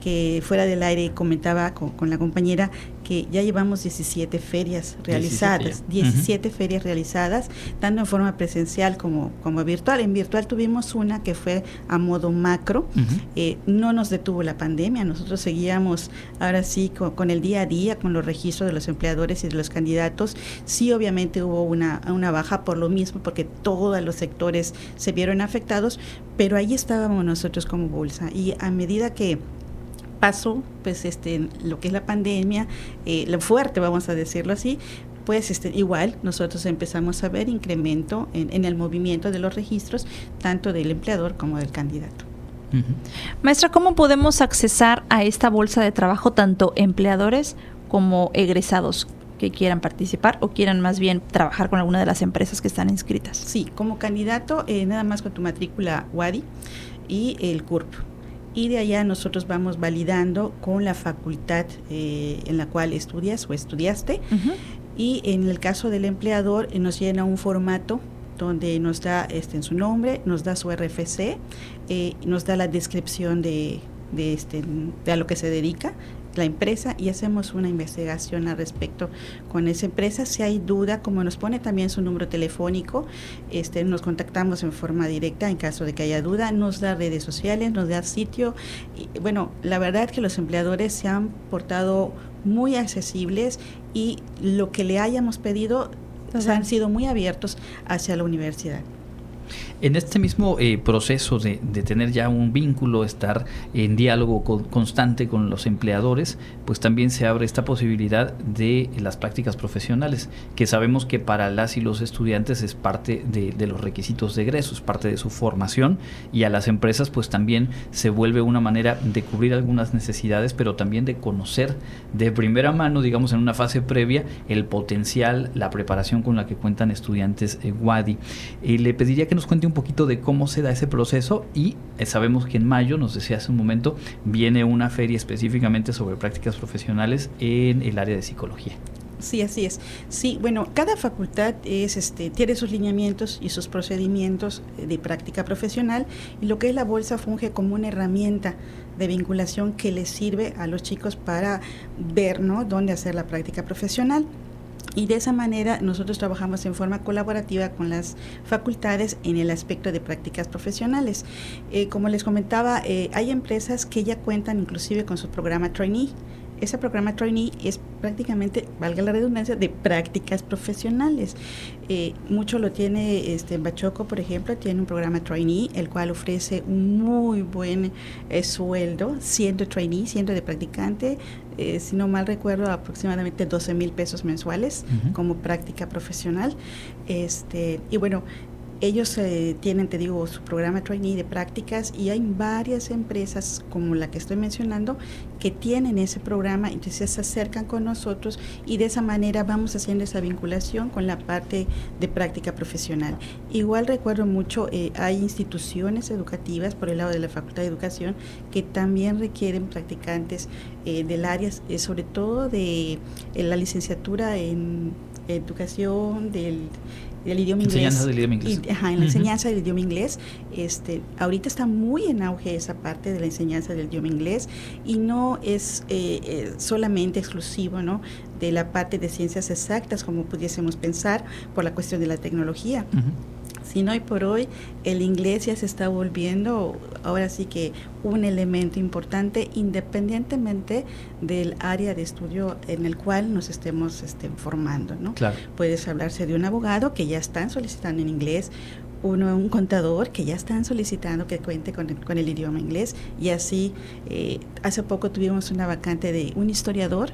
que fuera del aire comentaba con, la compañera que ya llevamos 17 ferias realizadas, 17, ferias realizadas, tanto en forma presencial como, como virtual. En virtual tuvimos una que fue a modo macro, eh, no nos detuvo la pandemia, nosotros seguíamos ahora sí con, el día a día, con los registros de los empleadores y de los candidatos. Sí, obviamente hubo una, una baja por lo mismo, porque todos los sectores se vieron afectados, pero ahí estábamos nosotros como bolsa. Y a medida que pasó pues este lo que es la pandemia eh, lo fuerte vamos a decirlo así pues este, igual nosotros empezamos a ver incremento en, el movimiento de los registros tanto del empleador como del candidato. Maestra, ¿cómo podemos accesar a esta bolsa de trabajo tanto empleadores como egresados que quieran participar o quieran más bien trabajar con alguna de las empresas que están inscritas? Sí, como candidato, eh, nada más con tu matrícula WADI y el CURP y de allá nosotros vamos validando con la facultad eh, en la cual estudias o estudiaste. Y en el caso del empleador eh, nos llena un formato donde nos da este en su nombre, nos da su RFC, eh, nos da la descripción de, de, este, de a lo que se dedica, la empresa y hacemos una investigación al respecto con esa empresa. Si hay duda, como nos pone también su número telefónico, este, nos contactamos en forma directa en caso de que haya duda, nos da redes sociales, nos da sitio. Y, bueno, la verdad es que los empleadores se han portado muy accesibles y lo que le hayamos pedido han sido muy abiertos hacia la universidad. En este mismo eh, proceso de, tener ya un vínculo, estar en diálogo constante con los empleadores, pues también se abre esta posibilidad de las prácticas profesionales, que sabemos que para las y los estudiantes es parte de, los requisitos de egreso, es parte de su formación y a las empresas pues también se vuelve una manera de cubrir algunas necesidades, pero también de conocer de primera mano, digamos en una fase previa, el potencial, la preparación con la que cuentan estudiantes eh, WADI. Eh, le pediría que nos cuente un poquito de cómo se da ese proceso y eh, sabemos que en mayo, nos decía hace un momento, viene una feria específicamente sobre prácticas profesionales en el área de psicología. Sí, así es. Sí, bueno, cada facultad es, este, tiene sus lineamientos y sus procedimientos de práctica profesional y lo que es la bolsa funge como una herramienta de vinculación que les sirve a los chicos para ver ¿no? dónde hacer la práctica profesional. Y de esa manera nosotros trabajamos en forma colaborativa con las facultades en el aspecto de prácticas profesionales. Eh, como les comentaba, eh, hay empresas que ya cuentan inclusive con su programa trainee ese programa trainee es prácticamente, valga la redundancia, de prácticas profesionales. Eh, mucho lo tiene este Bachoco, por ejemplo, tiene un programa trainee, el cual ofrece un muy buen eh, sueldo, siendo trainee, siendo de practicante, eh, si no mal recuerdo, aproximadamente 12 mil pesos mensuales como práctica profesional. Este, y bueno, ellos eh, tienen, te digo, su programa trainee de prácticas y hay varias empresas como la que estoy mencionando que tienen ese programa, entonces se acercan con nosotros y de esa manera vamos haciendo esa vinculación con la parte de práctica profesional. Igual recuerdo mucho, eh, hay instituciones educativas por el lado de la Facultad de Educación que también requieren practicantes eh, del área, sobre todo de la licenciatura en educación del del idioma inglés. Enseñanza del idioma inglés. ajá, en la enseñanza del idioma inglés. Este, ahorita está muy en auge esa parte de la enseñanza del idioma inglés y no es eh, eh, solamente exclusivo ¿no? de la parte de ciencias exactas como pudiésemos pensar por la cuestión de la tecnología sino hoy por hoy el inglés ya se está volviendo ahora sí que un elemento importante independientemente del área de estudio en el cual nos estemos este, formando. ¿no? Claro. Puedes hablarse de un abogado que ya están solicitando en inglés, uno un contador que ya están solicitando que cuente con el, con el idioma inglés y así eh, hace poco tuvimos una vacante de un historiador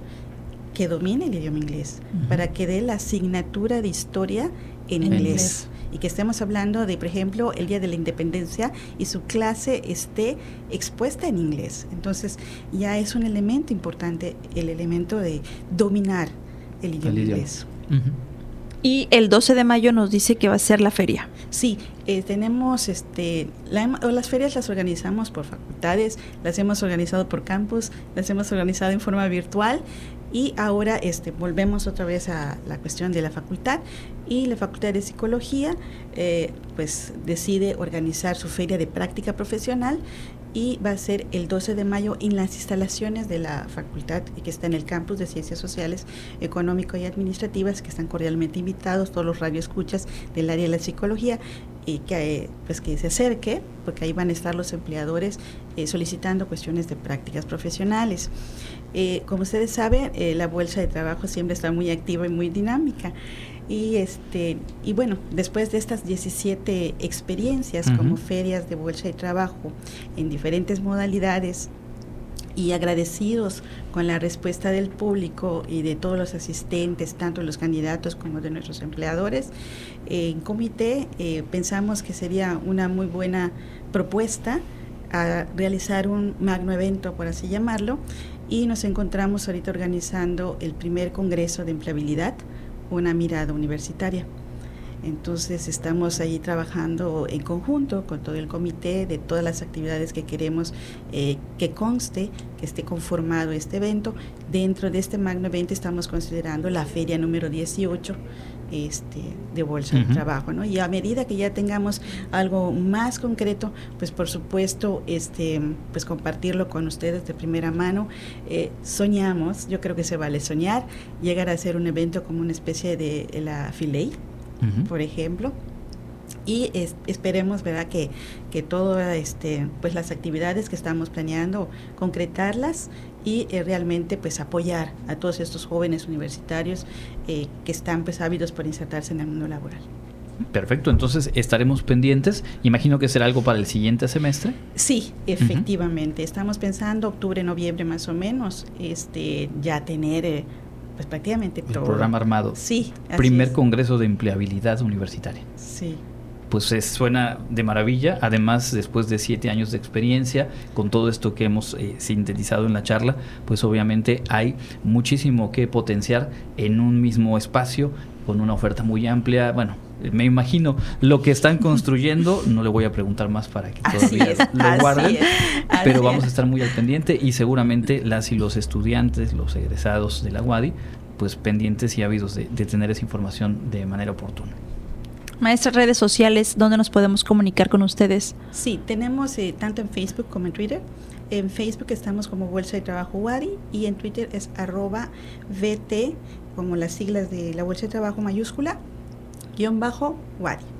que domine el idioma inglés para que dé la asignatura de historia en, inglés y que estemos hablando de, por ejemplo, el Día de la Independencia y su clase esté expuesta en inglés. Entonces ya es un elemento importante, el elemento de dominar el idioma, inglés. Y el 12 de mayo nos dice que va a ser la feria. Sí, eh, tenemos, este, las ferias las organizamos por facultades, las hemos organizado por campus, las hemos organizado en forma virtual y ahora este, volvemos otra vez a la cuestión de la facultad y la Facultad de Psicología eh, pues decide organizar su feria de práctica profesional y va a ser el 12 de mayo en las instalaciones de la facultad que está en el campus de Ciencias Sociales, Económico y Administrativas, que están cordialmente invitados todos los radioescuchas del área de la psicología y que pues que se acerque, porque ahí van a estar los empleadores eh, solicitando cuestiones de prácticas profesionales. Eh, como ustedes saben, eh, la bolsa de trabajo siempre está muy activa y muy dinámica. Y, este, y bueno, después de estas 17 experiencias como ferias de bolsa de trabajo en diferentes modalidades, y agradecidos con la respuesta del público y de todos los asistentes, tanto los candidatos como de nuestros empleadores, en comité eh, pensamos que sería una muy buena propuesta a realizar un magno evento, por así llamarlo, y nos encontramos ahorita organizando el primer Congreso de Empleabilidad, una mirada universitaria. Entonces estamos ahí trabajando en conjunto con todo el comité de todas las actividades que queremos eh, que conste, que esté conformado este evento. Dentro de este magno evento estamos considerando la feria número 18 este, de bolsa de trabajo, ¿no? Y a medida que ya tengamos algo más concreto, pues por supuesto, este, pues compartirlo con ustedes de primera mano. Eh, soñamos, yo creo que se vale soñar, llegar a hacer un evento como una especie de la Filey, por ejemplo, y esperemos verdad que, que todas este pues las actividades que estamos planeando concretarlas y eh, realmente pues apoyar a todos estos jóvenes universitarios eh, que están pues ávidos por insertarse en el mundo laboral Perfecto, entonces estaremos pendientes. Imagino que será algo para el siguiente semestre. Sí, efectivamente. Estamos pensando octubre, noviembre más o menos, este, ya tener eh, pues prácticamente el programa armado. Sí. Primer congreso de empleabilidad universitaria. Sí pues suena de maravilla. Además, después de siete años de experiencia, con todo esto que hemos eh, sintetizado en la charla, pues obviamente hay muchísimo que potenciar en un mismo espacio, con una oferta muy amplia. Bueno, me imagino lo que están construyendo, no le voy a preguntar más para que todavía lo guarden, pero vamos a estar muy al pendiente y seguramente las y los estudiantes, los egresados de la UADI, pues pendientes y ávidos de tener esa información de manera oportuna. Maestras, redes sociales, ¿dónde nos podemos comunicar con ustedes? Sí, tenemos eh, tanto en Facebook como en Twitter. En Facebook estamos como Bolsa de Trabajo WADI y en Twitter es arroba VT, como las siglas de la Bolsa de Trabajo mayúscula, guion bajo WADI.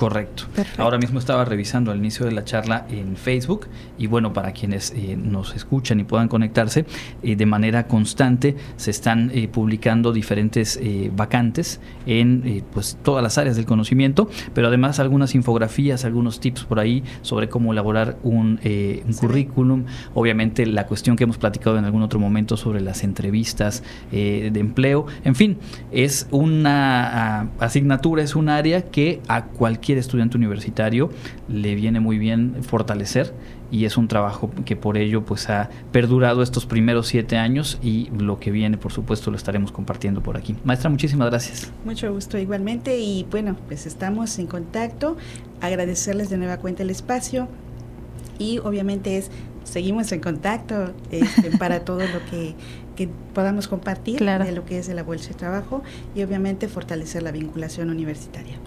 Correcto. Ahora mismo estaba revisando al inicio de la charla en Facebook y bueno, para quienes eh, nos escuchan y puedan conectarse, eh, de manera constante se están eh, publicando diferentes vacantes en pues todas las áreas del conocimiento, pero además algunas infografías, algunos tips por ahí sobre cómo elaborar un, un currículum, obviamente la cuestión que hemos platicado en algún otro momento sobre las entrevistas de empleo, en fin, es una ah, asignatura, es un área que a cualquier estudiante universitario le viene muy bien fortalecer y es un trabajo que por ello pues ha perdurado estos primeros siete años y lo que viene por supuesto lo estaremos compartiendo por aquí. Maestra, muchísimas gracias. Mucho gusto igualmente y bueno, pues estamos en contacto, agradecerles de nueva cuenta el espacio y obviamente es seguimos en contacto este, (laughs) para todo lo que, podamos compartir de lo que es de la bolsa de trabajo y obviamente fortalecer la vinculación universitaria.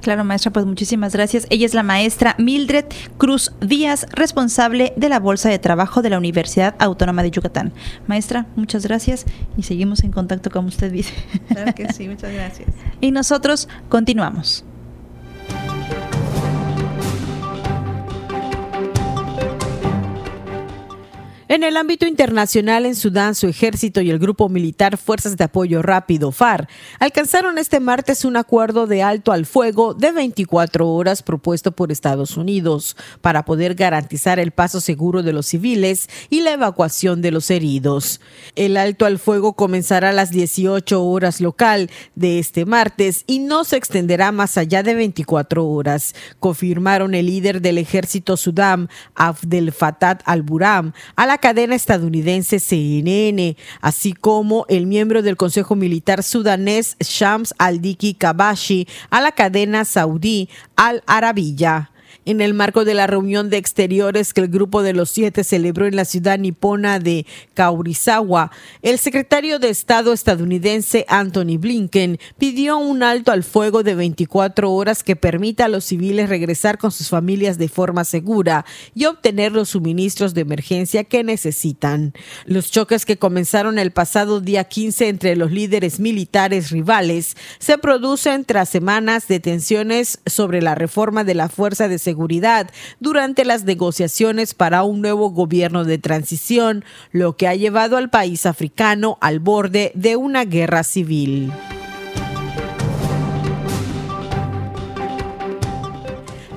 Claro, maestra, pues muchísimas gracias. Ella es la maestra Mildred Cruz Díaz, responsable de la Bolsa de Trabajo de la Universidad Autónoma de Yucatán. Maestra, muchas gracias y seguimos en contacto como usted dice. Claro que sí, muchas gracias. (laughs) y nosotros continuamos. En el ámbito internacional, en Sudán, su ejército y el grupo militar Fuerzas de Apoyo Rápido, FAR, alcanzaron este martes un acuerdo de alto al fuego de 24 horas propuesto por Estados Unidos para poder garantizar el paso seguro de los civiles y la evacuación de los heridos. El alto al fuego comenzará a las 18 horas local de este martes y no se extenderá más allá de 24 horas, confirmaron el líder del ejército Sudán, Abdel Fattah al-Buram, a la cadena estadounidense CNN, así como el miembro del Consejo Militar sudanés Shams al-Diki Kabashi a la cadena saudí Al Arabiya en el marco de la reunión de exteriores que el Grupo de los Siete celebró en la ciudad nipona de Kaurizawa, el secretario de Estado estadounidense Anthony Blinken pidió un alto al fuego de 24 horas que permita a los civiles regresar con sus familias de forma segura y obtener los suministros de emergencia que necesitan. Los choques que comenzaron el pasado día 15 entre los líderes militares rivales se producen tras semanas de tensiones sobre la reforma de la Fuerza de Seguridad durante las negociaciones para un nuevo gobierno de transición, lo que ha llevado al país africano al borde de una guerra civil.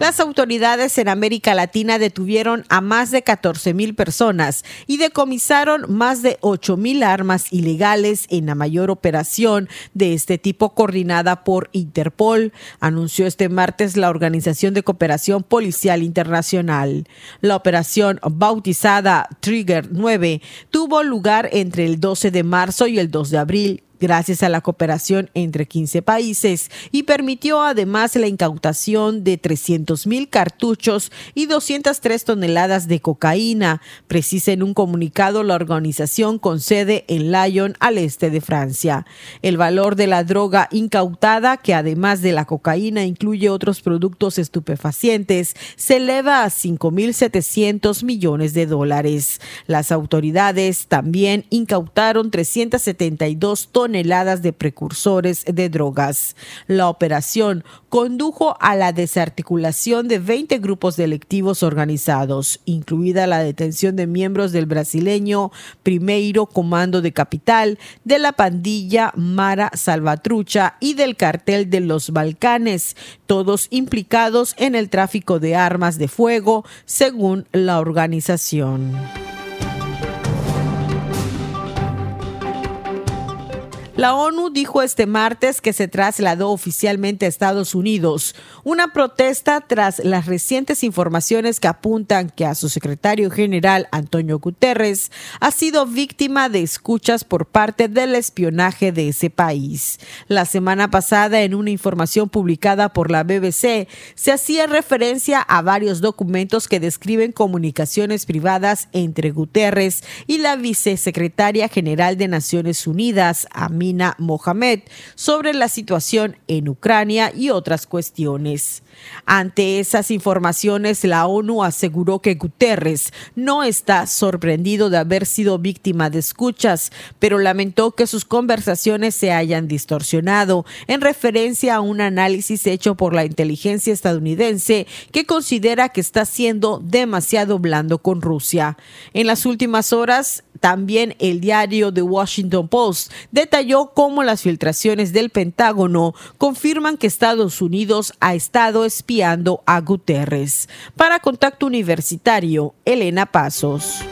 Las autoridades en América Latina detuvieron a más de 14 mil personas y decomisaron más de 8 mil armas ilegales en la mayor operación de este tipo coordinada por Interpol, anunció este martes la Organización de Cooperación Policial Internacional. La operación bautizada Trigger 9 tuvo lugar entre el 12 de marzo y el 2 de abril gracias a la cooperación entre 15 países y permitió además la incautación de 300 mil cartuchos y 203 toneladas de cocaína, precisa en un comunicado la organización con sede en Lyon, al este de Francia. El valor de la droga incautada, que además de la cocaína incluye otros productos estupefacientes, se eleva a 5.700 millones de dólares. Las autoridades también incautaron 372 toneladas toneladas de precursores de drogas. La operación condujo a la desarticulación de 20 grupos delictivos organizados, incluida la detención de miembros del brasileño Primeiro Comando de Capital, de la pandilla Mara Salvatrucha y del cartel de los Balcanes, todos implicados en el tráfico de armas de fuego, según la organización. La ONU dijo este martes que se trasladó oficialmente a Estados Unidos, una protesta tras las recientes informaciones que apuntan que a su secretario general, Antonio Guterres, ha sido víctima de escuchas por parte del espionaje de ese país. La semana pasada, en una información publicada por la BBC, se hacía referencia a varios documentos que describen comunicaciones privadas entre Guterres y la vicesecretaria general de Naciones Unidas, Mohamed sobre la situación en Ucrania y otras cuestiones. Ante esas informaciones, la ONU aseguró que Guterres no está sorprendido de haber sido víctima de escuchas, pero lamentó que sus conversaciones se hayan distorsionado en referencia a un análisis hecho por la inteligencia estadounidense que considera que está siendo demasiado blando con Rusia. En las últimas horas, también el diario The Washington Post detalló cómo las filtraciones del Pentágono confirman que Estados Unidos ha estado espiando a Guterres. Para Contacto Universitario, Elena Pasos.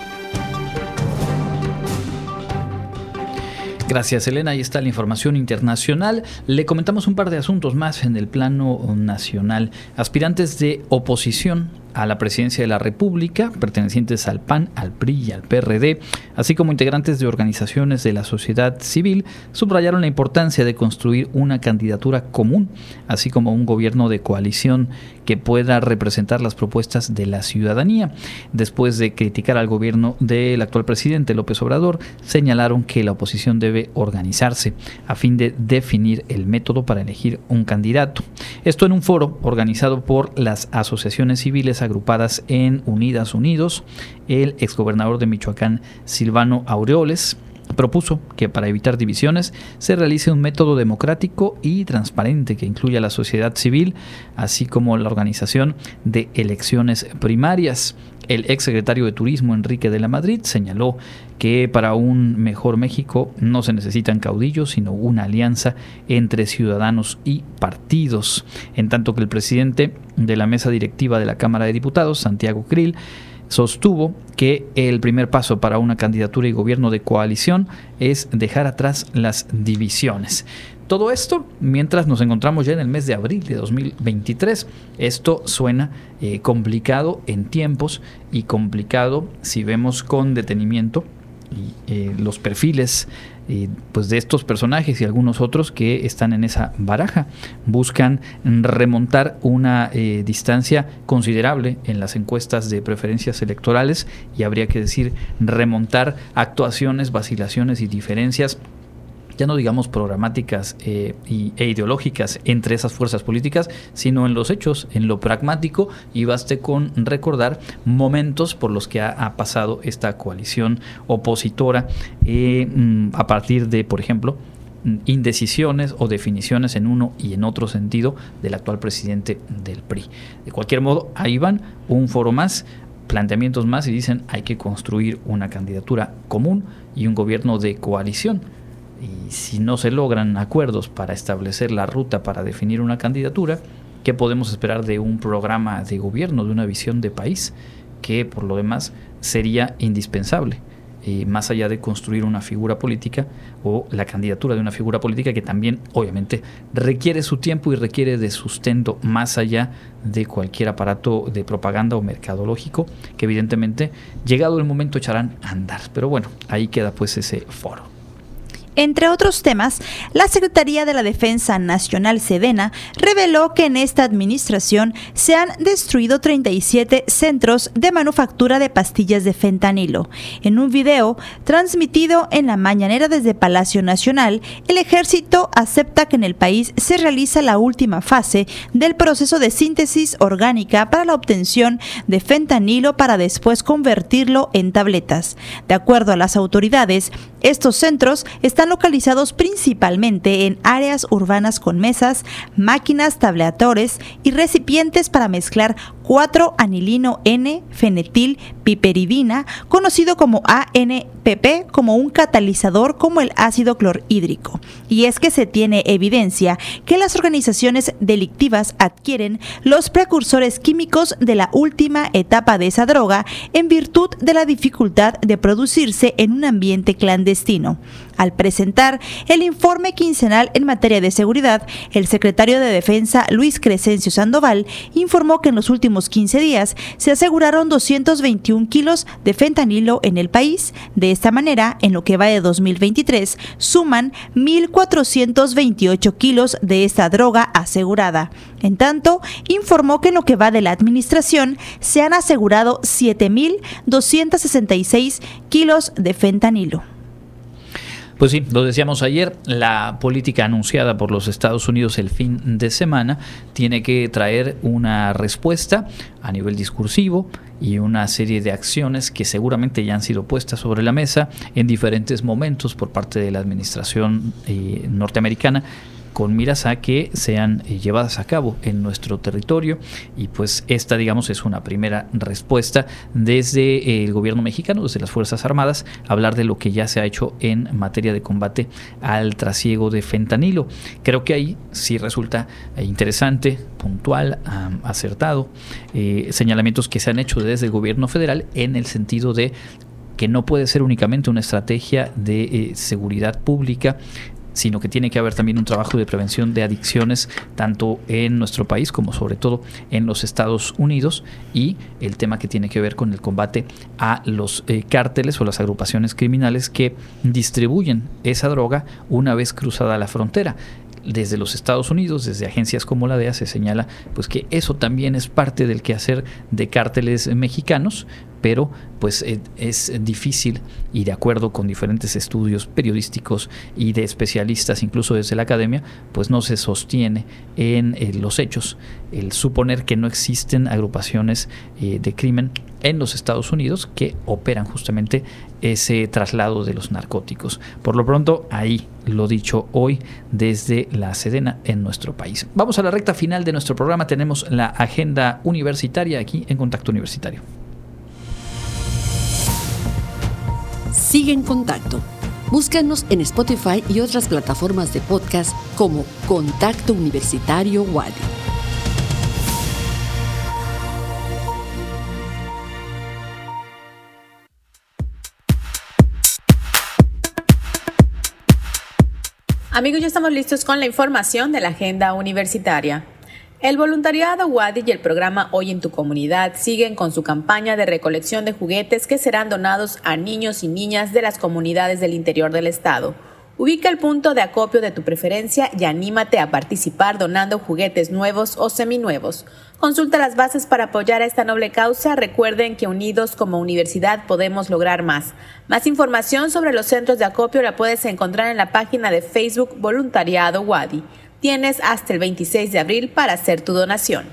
Gracias, Elena. Ahí está la información internacional. Le comentamos un par de asuntos más en el plano nacional. Aspirantes de oposición a la presidencia de la República, pertenecientes al PAN, al PRI y al PRD, así como integrantes de organizaciones de la sociedad civil, subrayaron la importancia de construir una candidatura común, así como un gobierno de coalición que pueda representar las propuestas de la ciudadanía. Después de criticar al gobierno del actual presidente López Obrador, señalaron que la oposición debe organizarse a fin de definir el método para elegir un candidato. Esto en un foro organizado por las asociaciones civiles agrupadas en Unidas Unidos, el exgobernador de Michoacán, Silvano Aureoles, propuso que para evitar divisiones se realice un método democrático y transparente que incluya a la sociedad civil, así como la organización de elecciones primarias. El exsecretario de Turismo, Enrique de la Madrid, señaló que para un mejor México no se necesitan caudillos, sino una alianza entre ciudadanos y partidos. En tanto que el presidente de la mesa directiva de la Cámara de Diputados, Santiago Krill, sostuvo que el primer paso para una candidatura y gobierno de coalición es dejar atrás las divisiones. Todo esto mientras nos encontramos ya en el mes de abril de 2023. Esto suena eh, complicado en tiempos y complicado si vemos con detenimiento eh, los perfiles pues de estos personajes y algunos otros que están en esa baraja. Buscan remontar una eh, distancia considerable en las encuestas de preferencias electorales y habría que decir remontar actuaciones, vacilaciones y diferencias ya no digamos programáticas eh, e ideológicas entre esas fuerzas políticas, sino en los hechos, en lo pragmático, y baste con recordar momentos por los que ha, pasado esta coalición opositora eh, mm, a partir de, por ejemplo, mm, indecisiones o definiciones en uno y en otro sentido del actual presidente del PRI. De cualquier modo, ahí van un foro más, planteamientos más y dicen hay que construir una candidatura común y un gobierno de coalición y si no se logran acuerdos para establecer la ruta para definir una candidatura, ¿qué podemos esperar de un programa de gobierno, de una visión de país que por lo demás sería indispensable? Eh, más allá de construir una figura política o la candidatura de una figura política que también obviamente requiere su tiempo y requiere de sustento más allá de cualquier aparato de propaganda o mercadológico que evidentemente llegado el momento echarán a andar. Pero bueno, ahí queda pues ese foro. Entre otros temas, la Secretaría de la Defensa Nacional Sedena reveló que en esta administración se han destruido 37 centros de manufactura de pastillas de fentanilo. En un video transmitido en la mañanera desde Palacio Nacional, el ejército acepta que en el país se realiza la última fase del proceso de síntesis orgánica para la obtención de fentanilo para después convertirlo en tabletas. De acuerdo a las autoridades, Estos centros están localizados principalmente en áreas urbanas con mesas, máquinas, tableadores y recipientes para mezclar 4-anilino N-fenetil piperidina, conocido como ANPP, como un catalizador como el ácido clorhídrico. Y es que se tiene evidencia que las organizaciones delictivas adquieren los precursores químicos de la última etapa de esa droga en virtud de la dificultad de producirse en un ambiente clandestino. Al presentar el informe quincenal en materia de seguridad, el secretario de Defensa, Luis Crescencio Sandoval, informó que en los últimos 15 días se aseguraron 221 kilos de fentanilo en el país. De esta manera, en lo que va de 2023, suman 1.428 kilos de esta droga asegurada. En tanto, informó que en lo que va de la administración se han asegurado 7.266 kilos de fentanilo. Pues sí, lo decíamos ayer, la política anunciada por los Estados Unidos el fin de semana tiene que traer una respuesta a nivel discursivo y una serie de acciones que seguramente ya han sido puestas sobre la mesa en diferentes momentos por parte de la administración eh, norteamericana con miras a que sean eh, llevadas a cabo en nuestro territorio y pues esta digamos es una primera respuesta desde eh, el gobierno mexicano, desde las Fuerzas Armadas, hablar de lo que ya se ha hecho en materia de combate al trasiego de fentanilo. Creo que ahí sí resulta eh, interesante, puntual, acertado, señalamientos que se han hecho desde el gobierno federal en el sentido de que no puede ser únicamente una estrategia de seguridad pública sino que tiene que haber también un trabajo de prevención de adicciones tanto en nuestro país como sobre todo en los Estados Unidos y el tema que tiene que ver con el combate a los eh, cárteles o las agrupaciones criminales que distribuyen esa droga una vez cruzada la frontera. Desde los Estados Unidos, desde agencias como la DEA, se señala pues que eso también es parte del quehacer de cárteles mexicanos, pero pues eh, es difícil y de acuerdo con diferentes estudios periodísticos y de especialistas, incluso desde la academia, pues no se sostiene en eh, los hechos el suponer que no existen agrupaciones eh, de crimen en los Estados Unidos que operan justamente ese traslado de los narcóticos. Por lo pronto, ahí lo dicho hoy desde la Sedena en nuestro país. Vamos a la recta final de nuestro programa. Tenemos la agenda universitaria aquí en Contacto Universitario. Sigue en contacto. Búscanos en Spotify y otras plataformas de podcast como Contacto Universitario Wadi. Amigos, ya estamos listos con la información de la agenda universitaria. El voluntariado Wadi y el programa Hoy en tu comunidad siguen con su campaña de recolección de juguetes que serán donados a niños y niñas de las comunidades del interior del estado. Ubica el punto de acopio de tu preferencia y anímate a participar donando juguetes nuevos o seminuevos. Consulta las bases para apoyar a esta noble causa. Recuerden que unidos como universidad podemos lograr más. Más información sobre los centros de acopio la puedes encontrar en la página de Facebook Voluntariado Wadi. Tienes hasta el 26 de abril para hacer tu donación.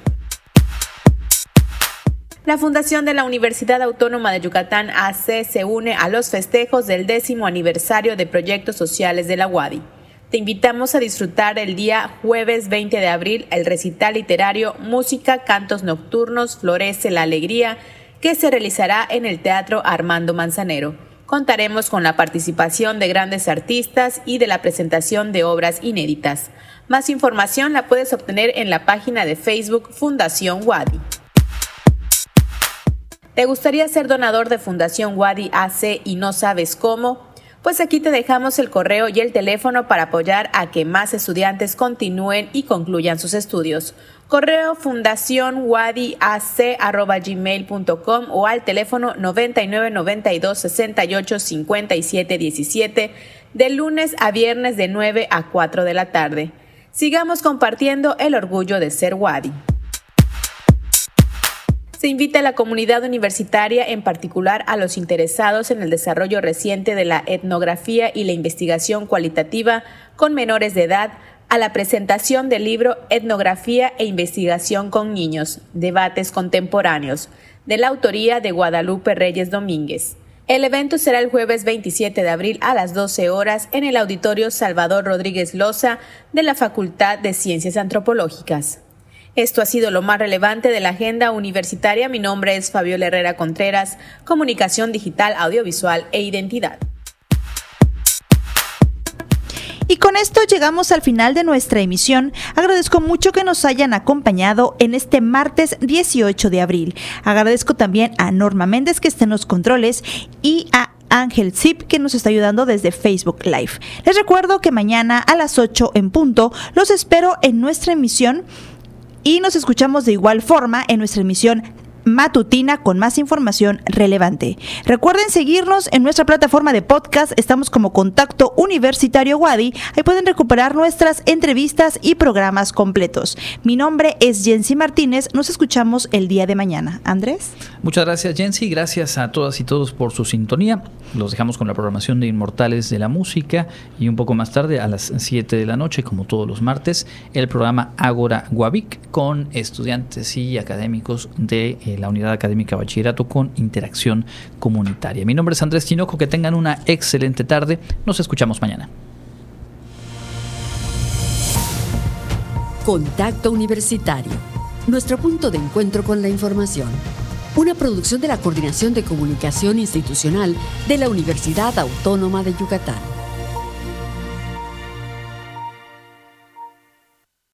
La Fundación de la Universidad Autónoma de Yucatán AC se une a los festejos del décimo aniversario de proyectos sociales de la UADI. Te invitamos a disfrutar el día jueves 20 de abril el recital literario Música, Cantos Nocturnos, Florece la Alegría, que se realizará en el Teatro Armando Manzanero. Contaremos con la participación de grandes artistas y de la presentación de obras inéditas. Más información la puedes obtener en la página de Facebook Fundación Wadi. ¿Te gustaría ser donador de Fundación Wadi AC y no sabes cómo? Pues aquí te dejamos el correo y el teléfono para apoyar a que más estudiantes continúen y concluyan sus estudios. Correo fundación gmail.com o al teléfono 99 92 68 57 17 de lunes a viernes de 9 a 4 de la tarde. Sigamos compartiendo el orgullo de ser Wadi. Se invita a la comunidad universitaria, en particular a los interesados en el desarrollo reciente de la etnografía y la investigación cualitativa con menores de edad, a la presentación del libro Etnografía e Investigación con Niños, Debates Contemporáneos, de la autoría de Guadalupe Reyes Domínguez. El evento será el jueves 27 de abril a las 12 horas en el Auditorio Salvador Rodríguez Loza de la Facultad de Ciencias Antropológicas. Esto ha sido lo más relevante de la agenda universitaria. Mi nombre es Fabiola Herrera Contreras, Comunicación Digital, Audiovisual e Identidad. Y con esto llegamos al final de nuestra emisión. Agradezco mucho que nos hayan acompañado en este martes 18 de abril. Agradezco también a Norma Méndez que esté en los controles y a Ángel Zip que nos está ayudando desde Facebook Live. Les recuerdo que mañana a las 8 en punto los espero en nuestra emisión y nos escuchamos de igual forma en nuestra emisión matutina con más información relevante. Recuerden seguirnos en nuestra plataforma de podcast, estamos como Contacto Universitario Wadi, ahí pueden recuperar nuestras entrevistas y programas completos. Mi nombre es Jensi Martínez, nos escuchamos el día de mañana. Andrés. Muchas gracias Jensi, gracias a todas y todos por su sintonía. Los dejamos con la programación de Inmortales de la Música y un poco más tarde a las 7 de la noche, como todos los martes, el programa Agora Guavic con estudiantes y académicos de la Unidad Académica Bachillerato con Interacción Comunitaria. Mi nombre es Andrés Tinoco, que tengan una excelente tarde. Nos escuchamos mañana. Contacto Universitario, nuestro punto de encuentro con la información. Una producción de la Coordinación de Comunicación Institucional de la Universidad Autónoma de Yucatán.